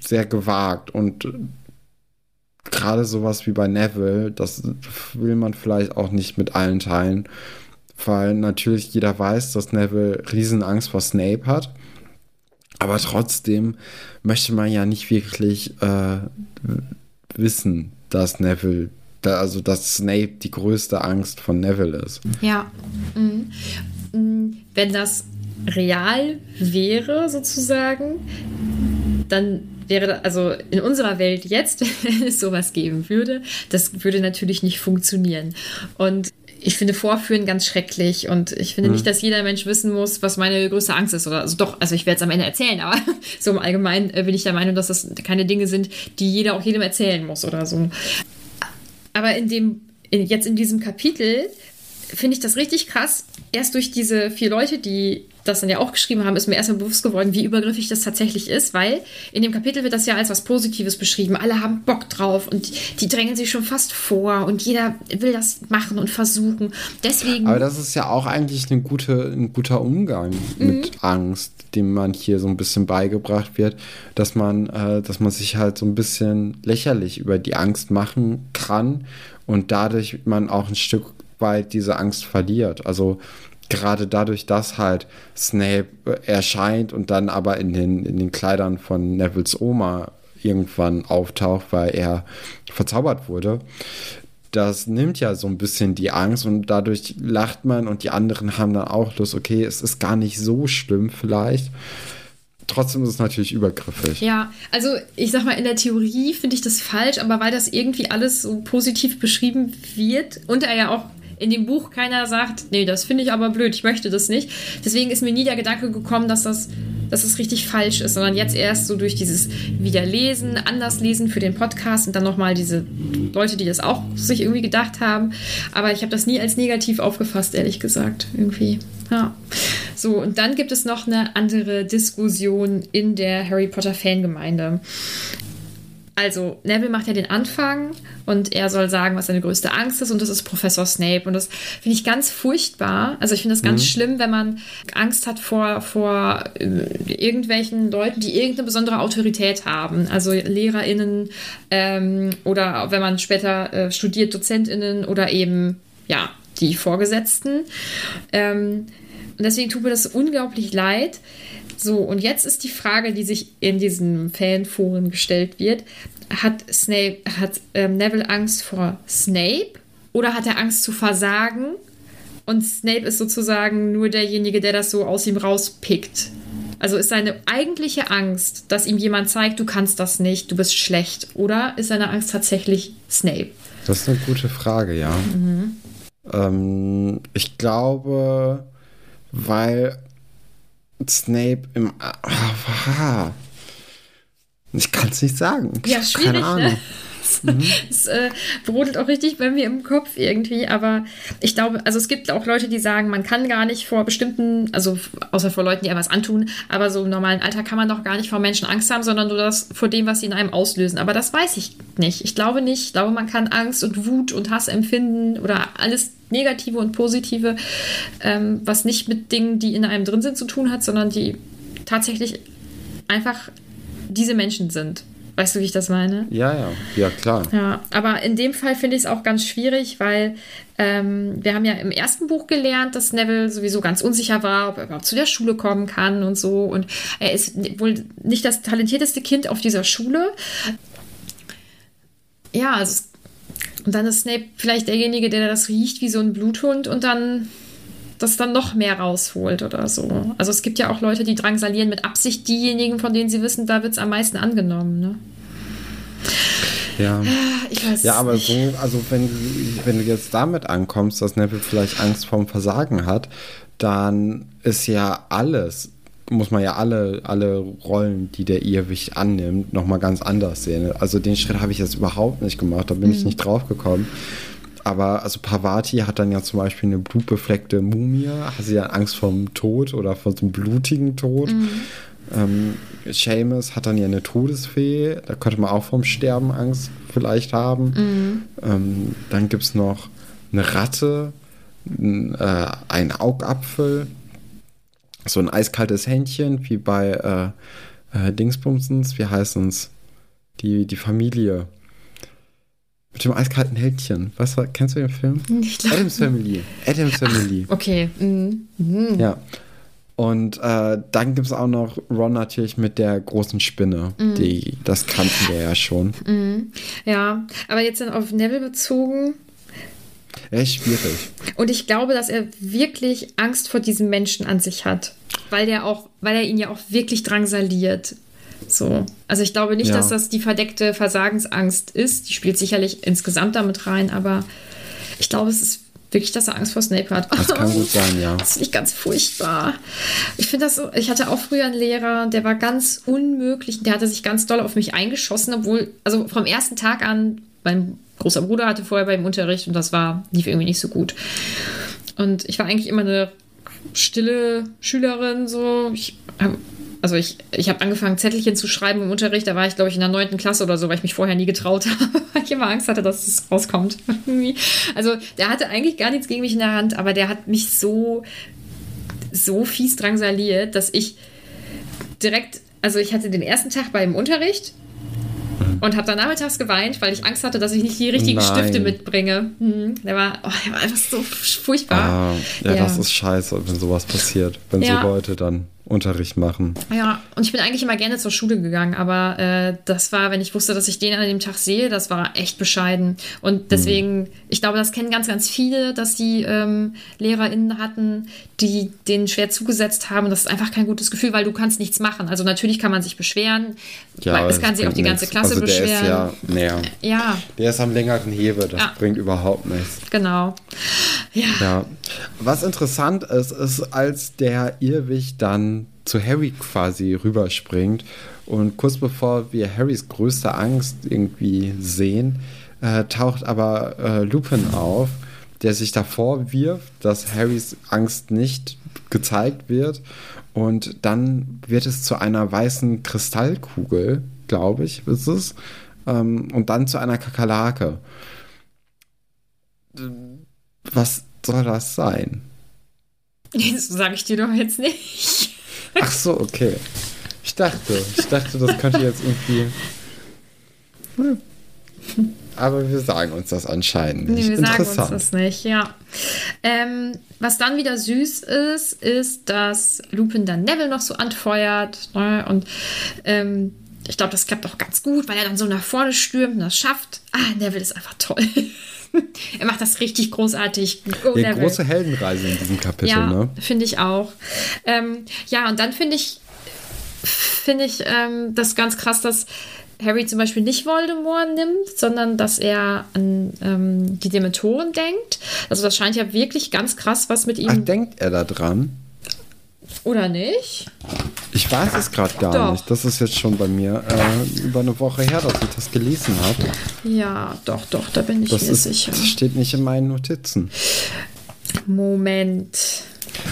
sehr gewagt und gerade sowas wie bei Neville, das will man vielleicht auch nicht mit allen teilen, weil natürlich jeder weiß, dass Neville Riesenangst vor Snape hat. Aber trotzdem möchte man ja nicht wirklich äh, wissen, dass Neville da, also dass Snape die größte Angst von Neville ist. Ja. Mhm. mhm. Wenn das real wäre, sozusagen, dann wäre, also in unserer Welt jetzt, wenn es sowas geben würde, das würde natürlich nicht funktionieren. Und ich finde Vorführen ganz schrecklich und ich finde mhm. nicht, dass jeder Mensch wissen muss, was meine größte Angst ist. Oder also doch, also ich werde es am Ende erzählen, aber so im Allgemeinen äh, bin ich der Meinung, dass das keine Dinge sind, die jeder auch jedem erzählen muss oder so. Aber in dem, in, jetzt in diesem Kapitel finde ich das richtig krass. Erst durch diese vier Leute, die das dann ja auch geschrieben haben, ist mir erstmal bewusst geworden, wie übergriffig das tatsächlich ist, weil in dem Kapitel wird das ja als was Positives beschrieben. Alle haben Bock drauf und die drängen sich schon fast vor und jeder will das machen und versuchen. Deswegen. Aber das ist ja auch eigentlich eine gute, ein guter Umgang mhm. mit Angst, dem man hier so ein bisschen beigebracht wird, dass man, äh, dass man sich halt so ein bisschen lächerlich über die Angst machen kann und dadurch man auch ein Stück weit diese Angst verliert. Also gerade dadurch, dass halt Snape erscheint und dann aber in den, in den Kleidern von Nevils Oma irgendwann auftaucht, weil er verzaubert wurde, das nimmt ja so ein bisschen die Angst und dadurch lacht man und die anderen haben dann auch Lust, okay, es ist gar nicht so schlimm vielleicht. Trotzdem ist es natürlich übergriffig. Ja, also ich sag mal, in der Theorie finde ich das falsch, aber weil das irgendwie alles so positiv beschrieben wird und er ja auch in dem Buch keiner sagt, nee, das finde ich aber blöd, ich möchte das nicht. Deswegen ist mir nie der Gedanke gekommen, dass das, dass das richtig falsch ist, sondern jetzt erst so durch dieses Wiederlesen, Anderslesen für den Podcast und dann nochmal diese Leute, die das auch sich irgendwie gedacht haben. Aber ich habe das nie als negativ aufgefasst, ehrlich gesagt, irgendwie. Ja. So, und dann gibt es noch eine andere Diskussion in der Harry Potter Fangemeinde. Also, Neville macht ja den Anfang und er soll sagen, was seine größte Angst ist, und das ist Professor Snape. Und das finde ich ganz furchtbar. Also, ich finde das ganz mhm. schlimm, wenn man Angst hat vor, vor äh, irgendwelchen Leuten, die irgendeine besondere Autorität haben. Also LehrerInnen ähm, oder wenn man später äh, studiert, DozentInnen oder eben, ja, die Vorgesetzten. Ähm, und deswegen tut mir das unglaublich leid. So, und jetzt ist die Frage, die sich in diesen Fanforen gestellt wird: Hat Snape, hat ähm, Neville Angst vor Snape oder hat er Angst zu versagen? Und Snape ist sozusagen nur derjenige, der das so aus ihm rauspickt. Also ist seine eigentliche Angst, dass ihm jemand zeigt, du kannst das nicht, du bist schlecht, oder ist seine Angst tatsächlich Snape? Das ist eine gute Frage, ja. Mhm. Ähm, ich glaube, weil Snape im. Ah, ich kann es nicht sagen. Ich ja, schwierig, keine ne? Ahnung. Ne? Mhm. Es äh, brodelt auch richtig bei mir im Kopf irgendwie, aber ich glaube, also es gibt auch Leute, die sagen, man kann gar nicht vor bestimmten, also außer vor Leuten, die einem was antun, aber so im normalen Alter kann man doch gar nicht vor Menschen Angst haben, sondern nur das vor dem, was sie in einem auslösen. Aber das weiß ich nicht. Ich glaube nicht. Ich glaube, man kann Angst und Wut und Hass empfinden oder alles Negative und Positive, ähm, was nicht mit Dingen, die in einem drin sind, zu tun hat, sondern die tatsächlich einfach diese Menschen sind. Weißt du, wie ich das meine? Ja, ja, ja, klar. Ja, aber in dem Fall finde ich es auch ganz schwierig, weil ähm, wir haben ja im ersten Buch gelernt, dass Neville sowieso ganz unsicher war, ob er überhaupt zu der Schule kommen kann und so. Und er ist wohl nicht das talentierteste Kind auf dieser Schule. Ja, also und dann ist Snape vielleicht derjenige, der das riecht wie so ein Bluthund und dann das dann noch mehr rausholt oder so. Also es gibt ja auch Leute, die drangsalieren mit Absicht diejenigen, von denen sie wissen, da wird es am meisten angenommen. Ne? Ja. Ich weiß ja, aber nicht. so, also wenn, wenn du jetzt damit ankommst, dass Neville vielleicht Angst vorm Versagen hat, dann ist ja alles muss man ja alle, alle Rollen, die der Irrwicht annimmt, nochmal ganz anders sehen. Also den Schritt habe ich jetzt überhaupt nicht gemacht, da bin mhm. ich nicht drauf gekommen. Aber also Pavati hat dann ja zum Beispiel eine blutbefleckte Mumie, hat sie ja Angst vom Tod oder vor so einem blutigen Tod. Mhm. Ähm, Seamus hat dann ja eine Todesfee, da könnte man auch vom Sterben Angst vielleicht haben. Mhm. Ähm, dann gibt es noch eine Ratte, ein, äh, ein Augapfel, so ein eiskaltes Händchen, wie bei äh, äh, Dingsbumsens, wie heißt es? Die, die Familie. Mit dem eiskalten Händchen. Was kennst du den Film? Ich Adams Family. Adams Family. Ach, okay. Mhm. Mhm. Ja. Und äh, dann gibt es auch noch Ron natürlich mit der großen Spinne. Mhm. Die, das kannten wir ja schon. Mhm. Ja, aber jetzt dann auf Neville bezogen, Echt schwierig. Und ich glaube, dass er wirklich Angst vor diesem Menschen an sich hat. Weil der auch, weil er ihn ja auch wirklich drangsaliert. So. Also ich glaube nicht, ja. dass das die verdeckte Versagensangst ist. Die spielt sicherlich insgesamt damit rein, aber ich glaube, es ist wirklich, dass er Angst vor Snape hat. Das kann gut sein, ja. Das ist nicht ganz furchtbar. Ich finde das so, ich hatte auch früher einen Lehrer, der war ganz unmöglich, der hatte sich ganz doll auf mich eingeschossen, obwohl, also vom ersten Tag an, mein großer Bruder hatte vorher beim Unterricht und das war, lief irgendwie nicht so gut. Und ich war eigentlich immer eine stille Schülerin, so. Ich hab, also ich, ich habe angefangen, Zettelchen zu schreiben im Unterricht. Da war ich, glaube ich, in der neunten Klasse oder so, weil ich mich vorher nie getraut habe, weil ich immer Angst hatte, dass es rauskommt. also der hatte eigentlich gar nichts gegen mich in der Hand, aber der hat mich so, so fies drangsaliert, dass ich direkt, also ich hatte den ersten Tag beim Unterricht und habe dann nachmittags geweint, weil ich Angst hatte, dass ich nicht die richtigen Nein. Stifte mitbringe. Hm, der, war, oh, der war einfach so furchtbar. Ah, ja, ja, das ist scheiße, wenn sowas passiert. Wenn ja. so Leute dann Unterricht machen. Ja, und ich bin eigentlich immer gerne zur Schule gegangen, aber äh, das war, wenn ich wusste, dass ich den an dem Tag sehe, das war echt bescheiden. Und deswegen, hm. ich glaube, das kennen ganz, ganz viele, dass die ähm, LehrerInnen hatten, die denen schwer zugesetzt haben. Das ist einfach kein gutes Gefühl, weil du kannst nichts machen. Also natürlich kann man sich beschweren, ja, weil es kann sich auch die ganze Klasse also der beschweren. Ist ja, näher. ja. Der ist am längeren Hebel, das ja. bringt überhaupt nichts. Genau. Ja. Ja. Was interessant ist, ist, als der Irrwig dann zu Harry quasi rüberspringt und kurz bevor wir Harrys größte Angst irgendwie sehen, äh, taucht aber äh, Lupin auf, der sich davor wirft, dass Harrys Angst nicht gezeigt wird und dann wird es zu einer weißen Kristallkugel, glaube ich, ist es, ähm, und dann zu einer Kakerlake. Was soll das sein? Das sage ich dir doch jetzt nicht. Ach so, okay. Ich dachte, ich dachte, das könnte jetzt irgendwie. Aber wir sagen uns das anscheinend nicht. Nee, wir sagen uns Interessant. das nicht, ja. Ähm, was dann wieder süß ist, ist, dass Lupin dann Neville noch so anfeuert. Ne? Und ähm, ich glaube, das klappt auch ganz gut, weil er dann so nach vorne stürmt und das schafft. Ah, Neville ist einfach toll. er macht das richtig großartig. Go, Ja, große Heldenreise in diesem Kapitel, Ja, ne? finde ich auch. Ähm, ja, und dann finde ich, finde ich ähm, das ganz krass, dass Harry zum Beispiel nicht Voldemort nimmt, sondern dass er an ähm, die Dementoren denkt. Also das scheint ja wirklich ganz krass was mit ihm, Ach, denkt er da dran? Oder nicht? Ich weiß es gerade gar Doch. nicht. Das ist jetzt schon bei mir äh, über eine Woche her, dass ich das gelesen habe. Ja, doch, doch, da bin ich Das, mir ist, sicher. das steht nicht in meinen Notizen. Moment.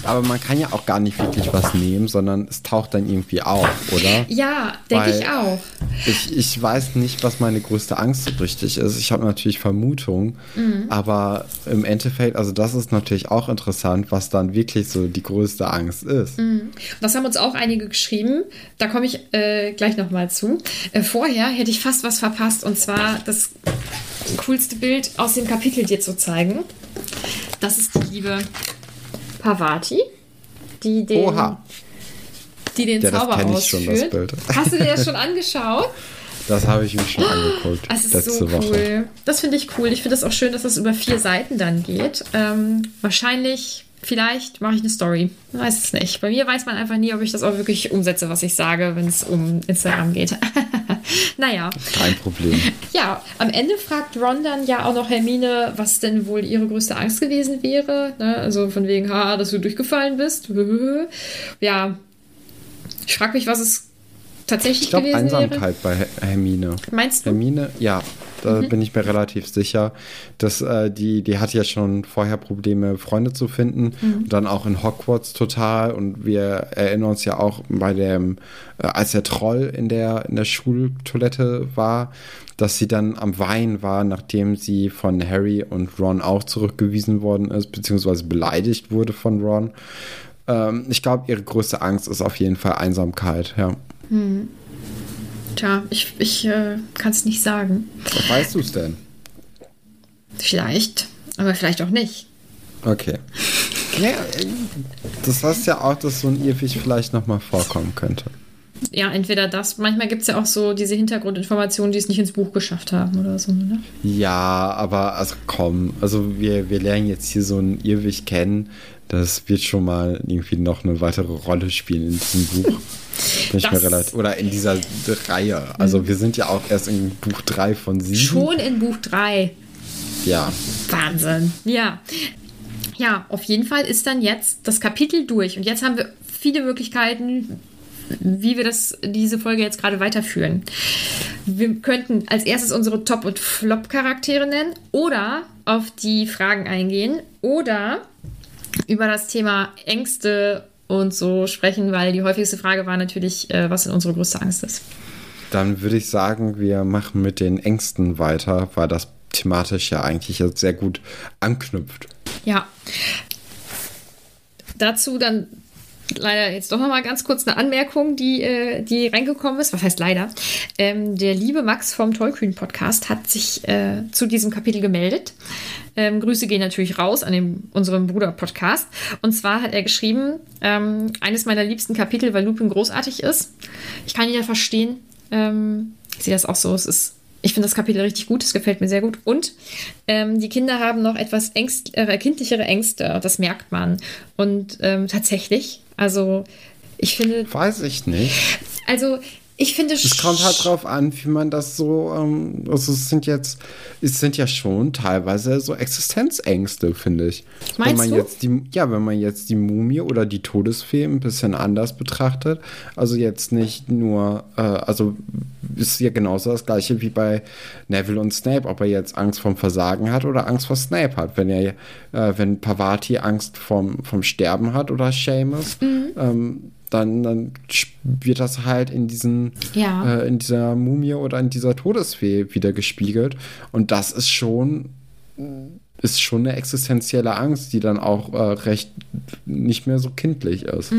Aber man kann ja auch gar nicht wirklich was nehmen, sondern es taucht dann irgendwie auf, oder? Ja, denke ich auch. Ich, ich weiß nicht, was meine größte Angst so richtig ist. Ich habe natürlich Vermutungen, Mhm. aber im Endeffekt, also das ist natürlich auch interessant, was dann wirklich so die größte Angst ist. Mhm. Das haben uns auch einige geschrieben. Da komme ich äh, gleich nochmal zu. Äh, vorher hätte ich fast was verpasst und zwar das coolste Bild aus dem Kapitel dir zu zeigen. Das ist die liebe Parvati, die den, Oha. die den Ja, das Zauber kenn ich schon, ausführt. das Bild. Hast du dir das schon angeschaut? Das habe ich mir schon angeguckt Das ist letzte so Woche. cool. Das finde ich cool. Ich finde es auch schön, dass das über vier Seiten dann geht. Ähm, wahrscheinlich, vielleicht mache ich eine Story. Weiß es nicht. Bei mir weiß man einfach nie, ob ich das auch wirklich umsetze, was ich sage, wenn es um Instagram geht. naja. Kein Problem. Ja, am Ende fragt Ron dann ja auch noch Hermine, was denn wohl ihre größte Angst gewesen wäre. Ne? Also von wegen, ha, dass du durchgefallen bist. ja. Ich frage mich, was es tatsächlich Ich glaube gewesen wäre. Einsamkeit bei Her- Hermine. Meinst du? Hermine, ja, da Mhm. bin ich mir relativ sicher, dass äh, die, die hat ja schon vorher Probleme, Freunde zu finden. Mhm. Und dann auch in Hogwarts total. Und wir erinnern uns ja auch bei dem, äh, als der Troll in der, in der Schultoilette war, dass sie dann am Weinen war, nachdem sie von Harry und Ron auch zurückgewiesen worden ist, beziehungsweise beleidigt wurde von Ron. Ähm, ich glaube, ihre größte Angst ist auf jeden Fall Einsamkeit, ja. Tja, ich, ich äh, kann es nicht sagen. Was weißt du es denn? Vielleicht, aber vielleicht auch nicht. Okay. Ja, das heißt ja auch, dass so ein Irrwig vielleicht nochmal vorkommen könnte. Ja, entweder das. Manchmal gibt es ja auch so diese Hintergrundinformationen, die es nicht ins Buch geschafft haben oder so. Ne? Ja, aber also komm, also wir, wir lernen jetzt hier so einen Irrwig kennen. Das wird schon mal irgendwie noch eine weitere Rolle spielen in diesem Buch. Bin ich mir relativ, oder in dieser Reihe. Also wir sind ja auch erst in Buch 3 von 7. Schon in Buch 3. Ja. Wahnsinn. Ja. Ja, auf jeden Fall ist dann jetzt das Kapitel durch. Und jetzt haben wir viele Möglichkeiten, wie wir das, diese Folge jetzt gerade weiterführen. Wir könnten als erstes unsere Top- und Flop-Charaktere nennen oder auf die Fragen eingehen oder über das Thema Ängste und so sprechen, weil die häufigste Frage war natürlich, äh, was denn unsere größte Angst ist. Dann würde ich sagen, wir machen mit den Ängsten weiter, weil das thematisch ja eigentlich sehr gut anknüpft. Ja. Dazu dann leider jetzt doch noch mal ganz kurz eine Anmerkung, die, äh, die reingekommen ist. Was heißt leider? Ähm, der liebe Max vom Tollkühn-Podcast hat sich äh, zu diesem Kapitel gemeldet. Ähm, Grüße gehen natürlich raus an den, unserem Bruder-Podcast. Und zwar hat er geschrieben, ähm, eines meiner liebsten Kapitel, weil Lupin großartig ist. Ich kann ihn ja verstehen. Ähm, ich sehe das auch so. Es ist ich finde das Kapitel richtig gut, es gefällt mir sehr gut. Und ähm, die Kinder haben noch etwas Ängst, äh, kindlichere Ängste, das merkt man. Und ähm, tatsächlich, also ich finde, Weiß ich nicht. also Ich finde Es kommt halt drauf an, wie man das so, ähm, also es sind jetzt, es sind ja schon teilweise so Existenzängste, finde ich. Meinst wenn man du? jetzt die, ja, wenn man jetzt die Mumie oder die Todesfee ein bisschen anders betrachtet, also jetzt nicht nur, äh, also ist ja genauso das gleiche wie bei Neville und Snape, ob er jetzt Angst vom Versagen hat oder Angst vor Snape hat. Wenn er, äh, wenn Pavati Angst vom, vom Sterben hat oder Seamus, Mhm. ähm, dann, dann wird das halt in diesen Ja. äh, in dieser Mumie oder in dieser Todesfee wieder gespiegelt. Und das ist schon ist schon eine existenzielle Angst, die dann auch äh, recht nicht mehr so kindlich ist.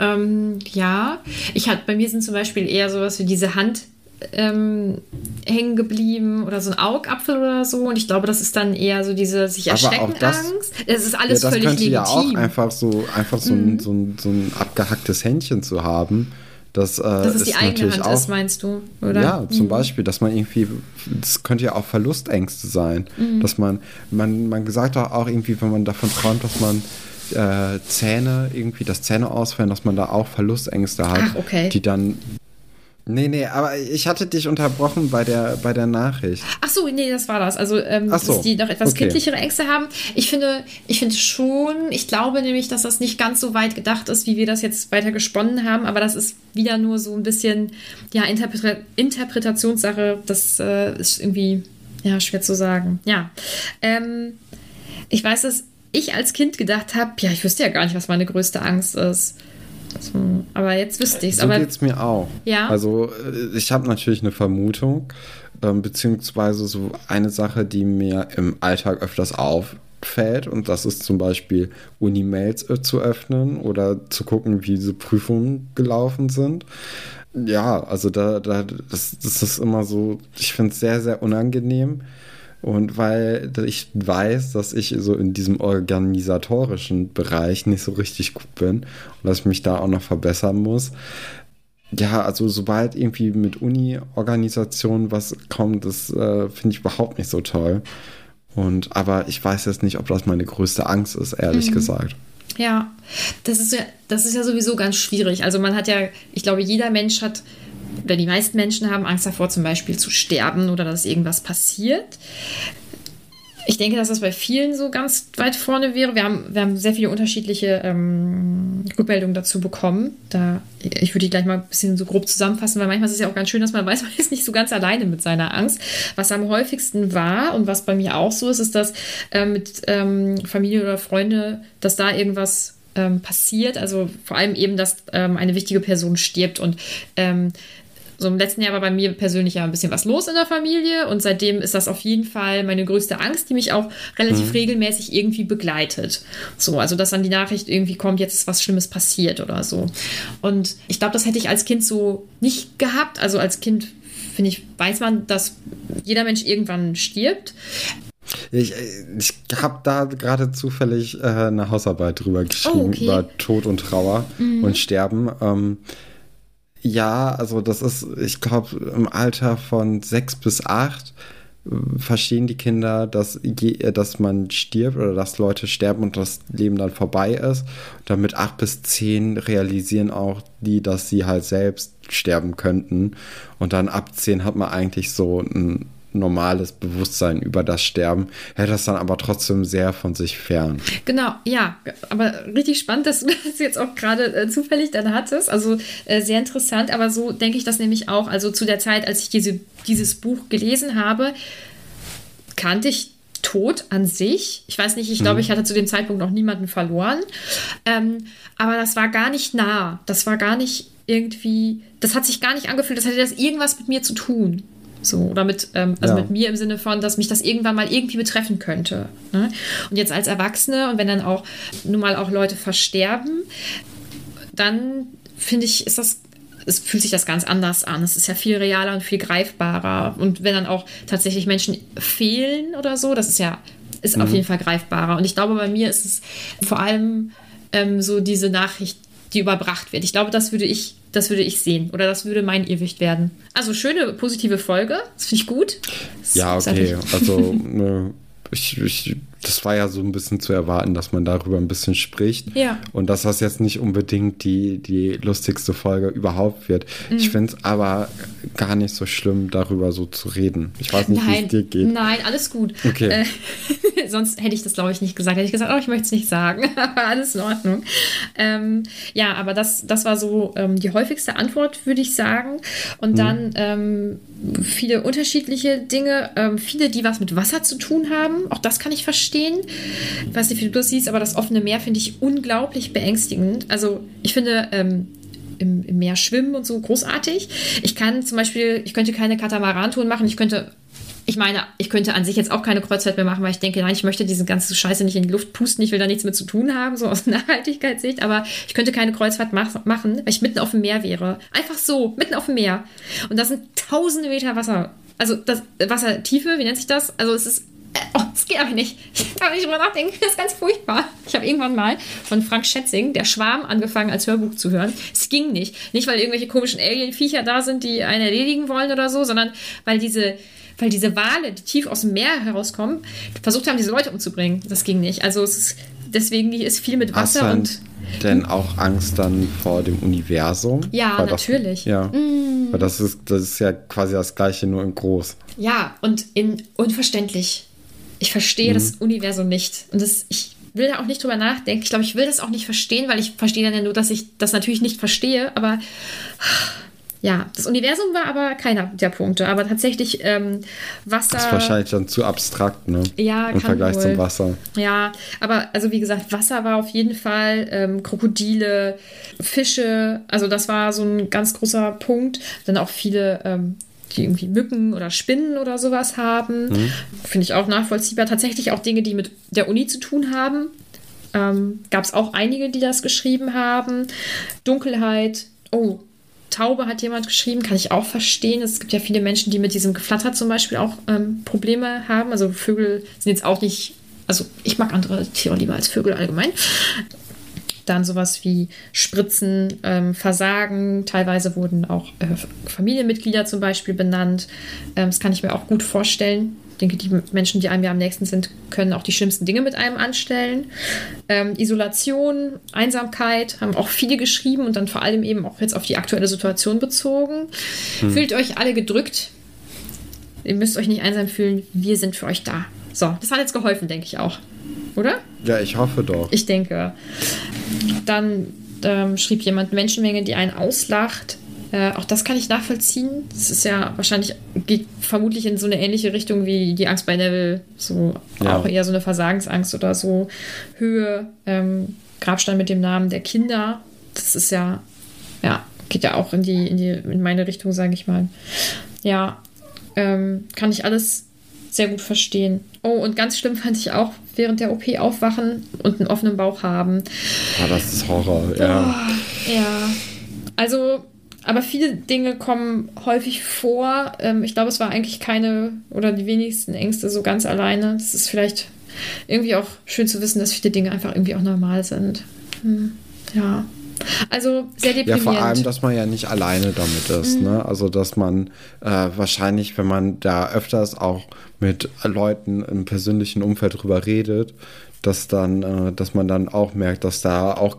Ähm, ja, ich hatte bei mir sind zum Beispiel eher sowas wie diese Hand ähm, hängen geblieben oder so ein Augapfel oder so. Und ich glaube, das ist dann eher so diese sich erschrecken das- Angst. Es ist Ja, alles das völlig könnte legitim. ja auch einfach so einfach so, ein, so, ein, so ein abgehacktes Händchen zu haben. Das, äh, dass es die eigene Hand auch, ist, meinst du? Oder? Ja, zum Beispiel, dass man irgendwie, das könnte ja auch Verlustängste sein, Mhm. dass man, man, man sagt doch auch irgendwie, wenn man davon träumt, dass man äh, Zähne, irgendwie das Zähne ausfallen, dass man da auch Verlustängste hat, Ach, okay. die dann Nee, nee, aber ich hatte dich unterbrochen bei der, bei der Nachricht. Ach so, nee, das war das. Also, ähm, so, dass die noch etwas okay. kindlichere Ängste haben. Ich finde, ich finde schon, ich glaube nämlich, dass das nicht ganz so weit gedacht ist, wie wir das jetzt weiter gesponnen haben, aber das ist wieder nur so ein bisschen, ja, Interpre Interpretationssache. Das äh, ist irgendwie, ja, schwer zu sagen. Ja. Ähm, ich weiß, dass ich als Kind gedacht habe, ja, ich wüsste ja gar nicht, was meine größte Angst ist. So, aber jetzt wüsste ich es. So Aber geht's mir auch. Ja? Also äh, ich habe natürlich eine Vermutung, ähm, beziehungsweise so eine Sache, die mir im Alltag öfters auffällt und das ist zum Beispiel Unimails äh, zu öffnen oder zu gucken, wie diese Prüfungen gelaufen sind. Ja, also da, da das, das ist immer so, ich finde es sehr, sehr unangenehm. Und weil ich weiß, dass ich so in diesem organisatorischen Bereich nicht so richtig gut bin und dass ich mich da auch noch verbessern muss. Ja, also sobald irgendwie mit Uni-Organisationen was kommt, das äh, finde ich überhaupt nicht so toll. Und aber ich weiß jetzt nicht, ob das meine größte Angst ist, ehrlich gesagt. Ja, das ist ja, das ist ja sowieso ganz schwierig. Also man hat ja, ich glaube, jeder Mensch hat, oder die meisten Menschen haben Angst davor, zum Beispiel zu sterben oder dass irgendwas passiert. Ich denke, dass das bei vielen so ganz weit vorne wäre. Wir haben, wir haben sehr viele unterschiedliche ähm, Rückmeldungen dazu bekommen. Da, ich würde die gleich mal ein bisschen so grob zusammenfassen, weil manchmal ist es ja auch ganz schön, dass man weiß, man ist nicht so ganz alleine mit seiner Angst. Was am häufigsten war und was bei mir auch so ist, ist, dass ähm, mit ähm, Familie oder Freunde, dass da irgendwas ähm, passiert. Also vor allem eben, dass ähm, eine wichtige Person stirbt und ähm, so im letzten Jahr war bei mir persönlich ja ein bisschen was los in der Familie und seitdem ist das auf jeden Fall meine größte Angst, die mich auch relativ regelmäßig irgendwie begleitet. So, also dass dann die Nachricht irgendwie kommt, jetzt ist was Schlimmes passiert oder so. Und ich glaube, das hätte ich als Kind so nicht gehabt. Also als Kind finde ich, weiß man, dass jeder Mensch irgendwann stirbt. Ich, ich habe da gerade zufällig äh, eine Hausarbeit drüber geschrieben, Oh, okay. Mhm. über Tod und Trauer und Sterben. Ähm, ja, also das ist, ich glaube, im Alter von sechs bis acht äh, verstehen die Kinder, dass, äh, dass man stirbt oder dass Leute sterben und das Leben dann vorbei ist. Und dann mit acht bis zehn realisieren auch die, dass sie halt selbst sterben könnten. Und dann ab zehn hat man eigentlich so ein normales Bewusstsein über das Sterben, hält das dann aber trotzdem sehr von sich fern. Genau, ja, aber richtig spannend, dass du das jetzt auch gerade äh, zufällig dann hattest. Also äh, sehr interessant, aber so denke ich das nämlich auch. Also zu der Zeit, als ich diese, dieses Buch gelesen habe, kannte ich Tod an sich. Ich weiß nicht, ich glaube, ich hatte zu dem Zeitpunkt noch niemanden verloren. Ähm, aber das war gar nicht nah. Das war gar nicht irgendwie, das hat sich gar nicht angefühlt, das hätte das irgendwas mit mir zu tun. So, oder mit, ähm, also Ja. mit mir im Sinne von, dass mich das irgendwann mal irgendwie betreffen könnte. Ne? Und jetzt als Erwachsene und wenn dann auch nun mal auch Leute versterben, dann finde ich, ist das, es fühlt sich das ganz anders an. Es ist ja viel realer und viel greifbarer. Und wenn dann auch tatsächlich Menschen fehlen oder so, das ist ja, ist auf jeden Fall greifbarer. Und ich glaube, bei mir ist es vor allem ähm, so diese Nachricht, die überbracht wird. Ich glaube, das würde ich, das würde ich sehen. Oder das würde mein Irrwicht werden. Also schöne, positive Folge. Das finde ich gut. Das Ja, okay. Also, ne, ich, ich das war ja so ein bisschen zu erwarten, dass man darüber ein bisschen spricht. Ja. Und dass das jetzt nicht unbedingt die, die lustigste Folge überhaupt wird. Mhm. Ich finde es aber gar nicht so schlimm, darüber so zu reden. Ich weiß nicht, wie es dir geht. nein, alles gut. Okay. Äh, sonst hätte ich das, glaube ich, nicht gesagt. Hätte ich gesagt, oh, ich möchte es nicht sagen. aber alles in Ordnung. Ähm, ja, aber das, das war so ähm, die häufigste Antwort, würde ich sagen. Und dann ähm, viele unterschiedliche Dinge, ähm, viele, die was mit Wasser zu tun haben. Auch das kann ich verstehen. Ich weiß nicht, wie du das siehst, aber das offene Meer finde ich unglaublich beängstigend. Also ich finde ähm, im, im Meer schwimmen und so großartig. Ich kann zum Beispiel, ich könnte keine Katamaran-Touren machen. Ich könnte ich meine, ich könnte an sich jetzt auch keine Kreuzfahrt mehr machen, weil ich denke, nein, ich möchte diese ganze Scheiße nicht in die Luft pusten, ich will da nichts mit zu tun haben, so aus Nachhaltigkeitssicht, aber ich könnte keine Kreuzfahrt mach machen, weil ich mitten auf dem Meer wäre. Einfach so, mitten auf dem Meer. Und das sind tausende Meter Wasser. Also das Wassertiefe, wie nennt sich das? Also es ist äh, Oh, das geht aber nicht. Ich kann nicht drüber nachdenken. Das ist ganz furchtbar. Ich habe irgendwann mal von Frank Schätzing, der Schwarm, angefangen als Hörbuch zu hören. Es ging nicht. Nicht, weil irgendwelche komischen Alien-Viecher da sind, die einen erledigen wollen oder so, sondern weil diese, weil diese Wale, die tief aus dem Meer herauskommen, versucht haben, diese Leute umzubringen. Das ging nicht. Also es ist, deswegen ist viel mit Hast Wasser dann und. denn auch Angst dann vor dem Universum? Ja, Weil das- natürlich. Mm. ja. Weil das ist, das ist ja quasi das gleiche, nur in groß. Ja, und in unverständlich. Ich verstehe Mhm. das Universum nicht. Und das, ich will da auch nicht drüber nachdenken. Ich glaube, ich will das auch nicht verstehen, weil ich verstehe dann ja nur, dass ich das natürlich nicht verstehe. Aber ja, das Universum war aber keiner der Punkte. Aber tatsächlich ähm, Wasser. Das ist wahrscheinlich dann zu abstrakt, ne? Ja, Im Vergleich wohl. zum Wasser. Ja, aber also wie gesagt, Wasser war auf jeden Fall, ähm, Krokodile, Fische, also das war so ein ganz großer Punkt. Dann auch viele, ähm, die irgendwie Mücken oder Spinnen oder sowas haben. Finde ich auch nachvollziehbar. Tatsächlich auch Dinge, die mit der Uni zu tun haben. Ähm, Gab es auch einige, die das geschrieben haben. Dunkelheit, oh, Taube hat jemand geschrieben, kann ich auch verstehen. Es gibt ja viele Menschen, die mit diesem Geflatter zum Beispiel auch ähm, Probleme haben. Also Vögel sind jetzt auch nicht, also ich mag andere Tiere lieber als Vögel allgemein. Dann sowas wie Spritzen, ähm, Versagen. Teilweise wurden auch äh, Familienmitglieder zum Beispiel benannt. Ähm, das kann ich mir auch gut vorstellen. Ich denke, die Menschen, die einem ja am nächsten sind, können auch die schlimmsten Dinge mit einem anstellen. Ähm, Isolation, Einsamkeit haben auch viele geschrieben und dann vor allem eben auch jetzt auf die aktuelle Situation bezogen. Fühlt euch alle gedrückt. Ihr müsst euch nicht einsam fühlen. Wir sind für euch da. So, das hat jetzt geholfen, denke ich auch. Oder? Ja, ich hoffe doch. Ich denke. Dann ähm, schrieb jemand Menschenmenge, die einen auslacht. Äh, auch das kann ich nachvollziehen. Das ist ja wahrscheinlich, geht vermutlich in so eine ähnliche Richtung wie die Angst bei Neville. So Ja. auch eher so eine Versagensangst oder so. Höhe, ähm, Grabstein mit dem Namen der Kinder. Das ist ja, ja, geht ja auch in die, in die, in meine Richtung, sage ich mal. Ja, ähm, kann ich alles sehr gut verstehen. Oh, und ganz schlimm fand ich auch während der OP aufwachen und einen offenen Bauch haben. Ja, das ist Horror, ja. Ja, also, aber viele Dinge kommen häufig vor. Ähm, ich glaube, es war eigentlich keine oder die wenigsten Ängste so ganz alleine. Das ist vielleicht irgendwie auch schön zu wissen, dass viele Dinge einfach irgendwie auch normal sind. Hm, ja. Also sehr Ja, deprimierend. vor allem, dass man ja nicht alleine damit ist. Mhm. Ne? Also, dass man äh, wahrscheinlich, wenn man da öfters auch mit Leuten im persönlichen Umfeld drüber redet, dass dann, äh, dass man dann auch merkt, dass da auch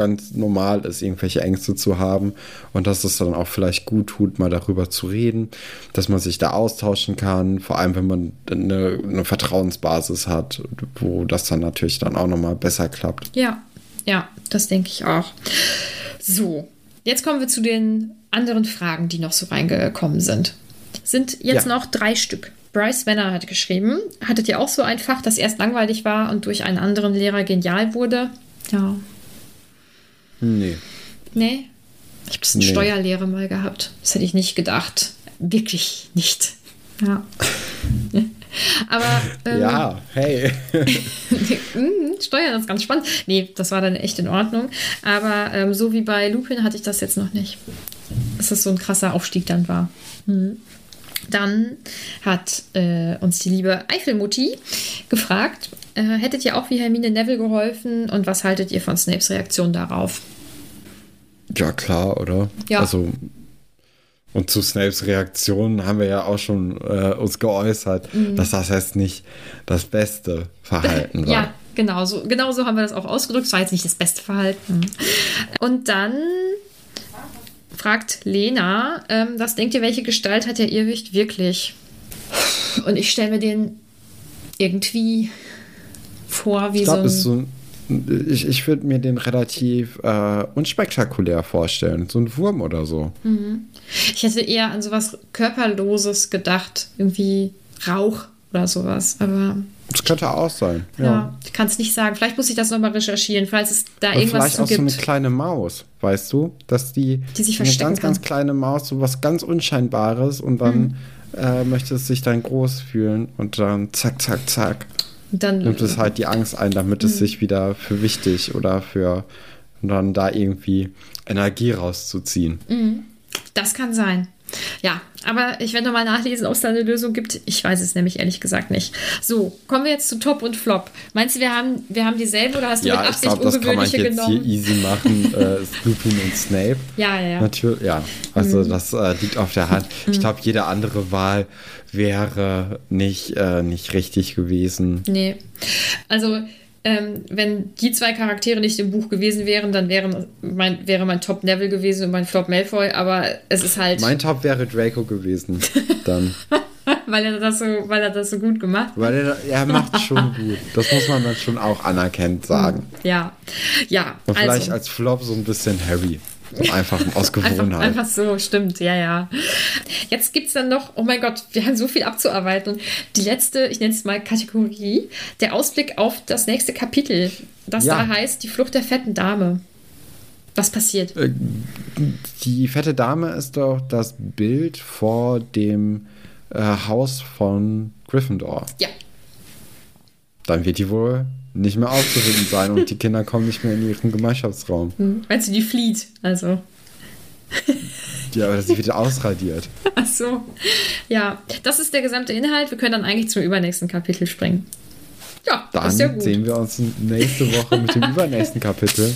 ganz normal ist, irgendwelche Ängste zu haben und dass es dann auch vielleicht gut tut, mal darüber zu reden, dass man sich da austauschen kann, vor allem wenn man eine, eine Vertrauensbasis hat, wo das dann natürlich dann auch nochmal besser klappt. Ja, ja, das denke ich auch. So, jetzt kommen wir zu den anderen Fragen, die noch so reingekommen sind. Sind jetzt Ja. noch drei Stück. Bryce Wenner hat geschrieben, hattet ihr auch so ein Fach, das erst langweilig war und durch einen anderen Lehrer genial wurde? Ja. Nee. Nee. Ich habe das in Nee. Steuerlehre mal gehabt. Das hätte ich nicht gedacht. Wirklich nicht. Ja. Aber ähm, Ja, hey. Mhm, Steuern ist ganz spannend. Nee, das war dann echt in Ordnung. Aber ähm, so wie bei Lupin hatte ich das jetzt noch nicht. Dass das so ein krasser Aufstieg dann war. Mhm. Dann hat äh, uns die liebe Eifelmutti gefragt, äh, hättet ihr auch wie Hermine Neville geholfen und was haltet ihr von Snapes Reaktion darauf? Ja, klar, oder? Ja. Also, Und zu Snapes Reaktion haben wir ja auch schon äh, uns geäußert, Mhm. dass das jetzt nicht das beste Verhalten war. Ja, genau so, genau so haben wir das auch ausgedrückt. Es war jetzt nicht das beste Verhalten. Und dann fragt Lena, ähm, was denkt ihr, welche Gestalt hat der Irrwicht wirklich? Und ich stelle mir den irgendwie vor, wie Ich glaube, so es ist ein. Ich, ich würde mir den relativ äh, unspektakulär vorstellen. So ein Wurm oder so. Ich hätte eher an sowas Körperloses gedacht. Irgendwie Rauch oder sowas. Aber Das könnte auch sein. ja, Ja. ich kann es nicht sagen. Vielleicht muss ich das nochmal recherchieren, falls es da Und irgendwas vielleicht zu auch so eine gibt. kleine Maus, weißt du? Dass die, Die sich eine verstecken ganz, ganz kann. kleine Maus, so was ganz Unscheinbares und dann Mhm. äh, möchte es sich dann groß fühlen und dann zack, zack, zack. Dann nimmt es halt die Angst ein, damit Mhm. es sich wieder für wichtig oder für dann da irgendwie Energie rauszuziehen. Mhm. Das kann sein. Ja, aber ich werde nochmal nachlesen, ob es da eine Lösung gibt. Ich weiß es nämlich ehrlich gesagt nicht. So, kommen wir jetzt zu Top und Flop. Meinst du, wir haben, wir haben dieselbe oder hast du mit Ja, ich Absicht glaube, das kann man jetzt genommen? hier easy machen. äh, Lupin und Snape. Ja, ja, ja. Natürlich, ja. Also Mhm. das äh, liegt auf der Hand. Ich glaube, jede andere Wahl wäre nicht, äh, nicht richtig gewesen. Nee. Also, ähm, wenn die zwei Charaktere nicht im Buch gewesen wären, dann wären mein, wäre mein Top Neville gewesen und mein Flop Malfoy, aber es ist halt, Mein Top wäre Draco gewesen. Dann. weil, er das so, weil er das so gut gemacht hat. Weil er, er macht schon gut. Das muss man dann schon auch anerkennt sagen. Ja. Ja, Und vielleicht also. als Flop so ein bisschen Harry. Einfach aus Einfach, Gewohnheit. einfach so, stimmt, ja, ja. Jetzt gibt es dann noch, oh mein Gott, wir haben so viel abzuarbeiten. Und die letzte, ich nenne es mal Kategorie, der Ausblick auf das nächste Kapitel. Das Ja. da heißt Die Flucht der fetten Dame. Was passiert? Äh, Die fette Dame ist doch das Bild vor dem äh, Haus von Gryffindor. Ja. Dann wird die wohl nicht mehr aufzufinden sein und die Kinder kommen nicht mehr in ihren Gemeinschaftsraum. Hm. Meinst du, die flieht? Also. Ja, aber sie wird ausradiert. Ach so. Ja, das ist der gesamte Inhalt. Wir können dann eigentlich zum übernächsten Kapitel springen. Ja, Dann das ist ja gut. sehen wir uns nächste Woche mit dem übernächsten Kapitel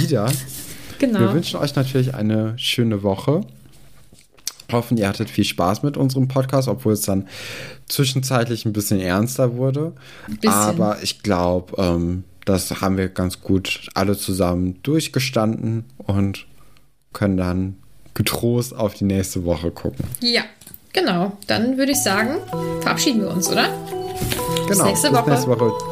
wieder. genau. Wir wünschen euch natürlich eine schöne Woche. Hoffen, ihr hattet viel Spaß mit unserem Podcast, obwohl es dann zwischenzeitlich ein bisschen ernster wurde. Bisschen. Aber ich glaube, ähm, das haben wir ganz gut alle zusammen durchgestanden und können dann getrost auf die nächste Woche gucken. ja, genau. Dann würde ich sagen, verabschieden wir uns, oder? Genau. nächste bis Woche. nächste Woche.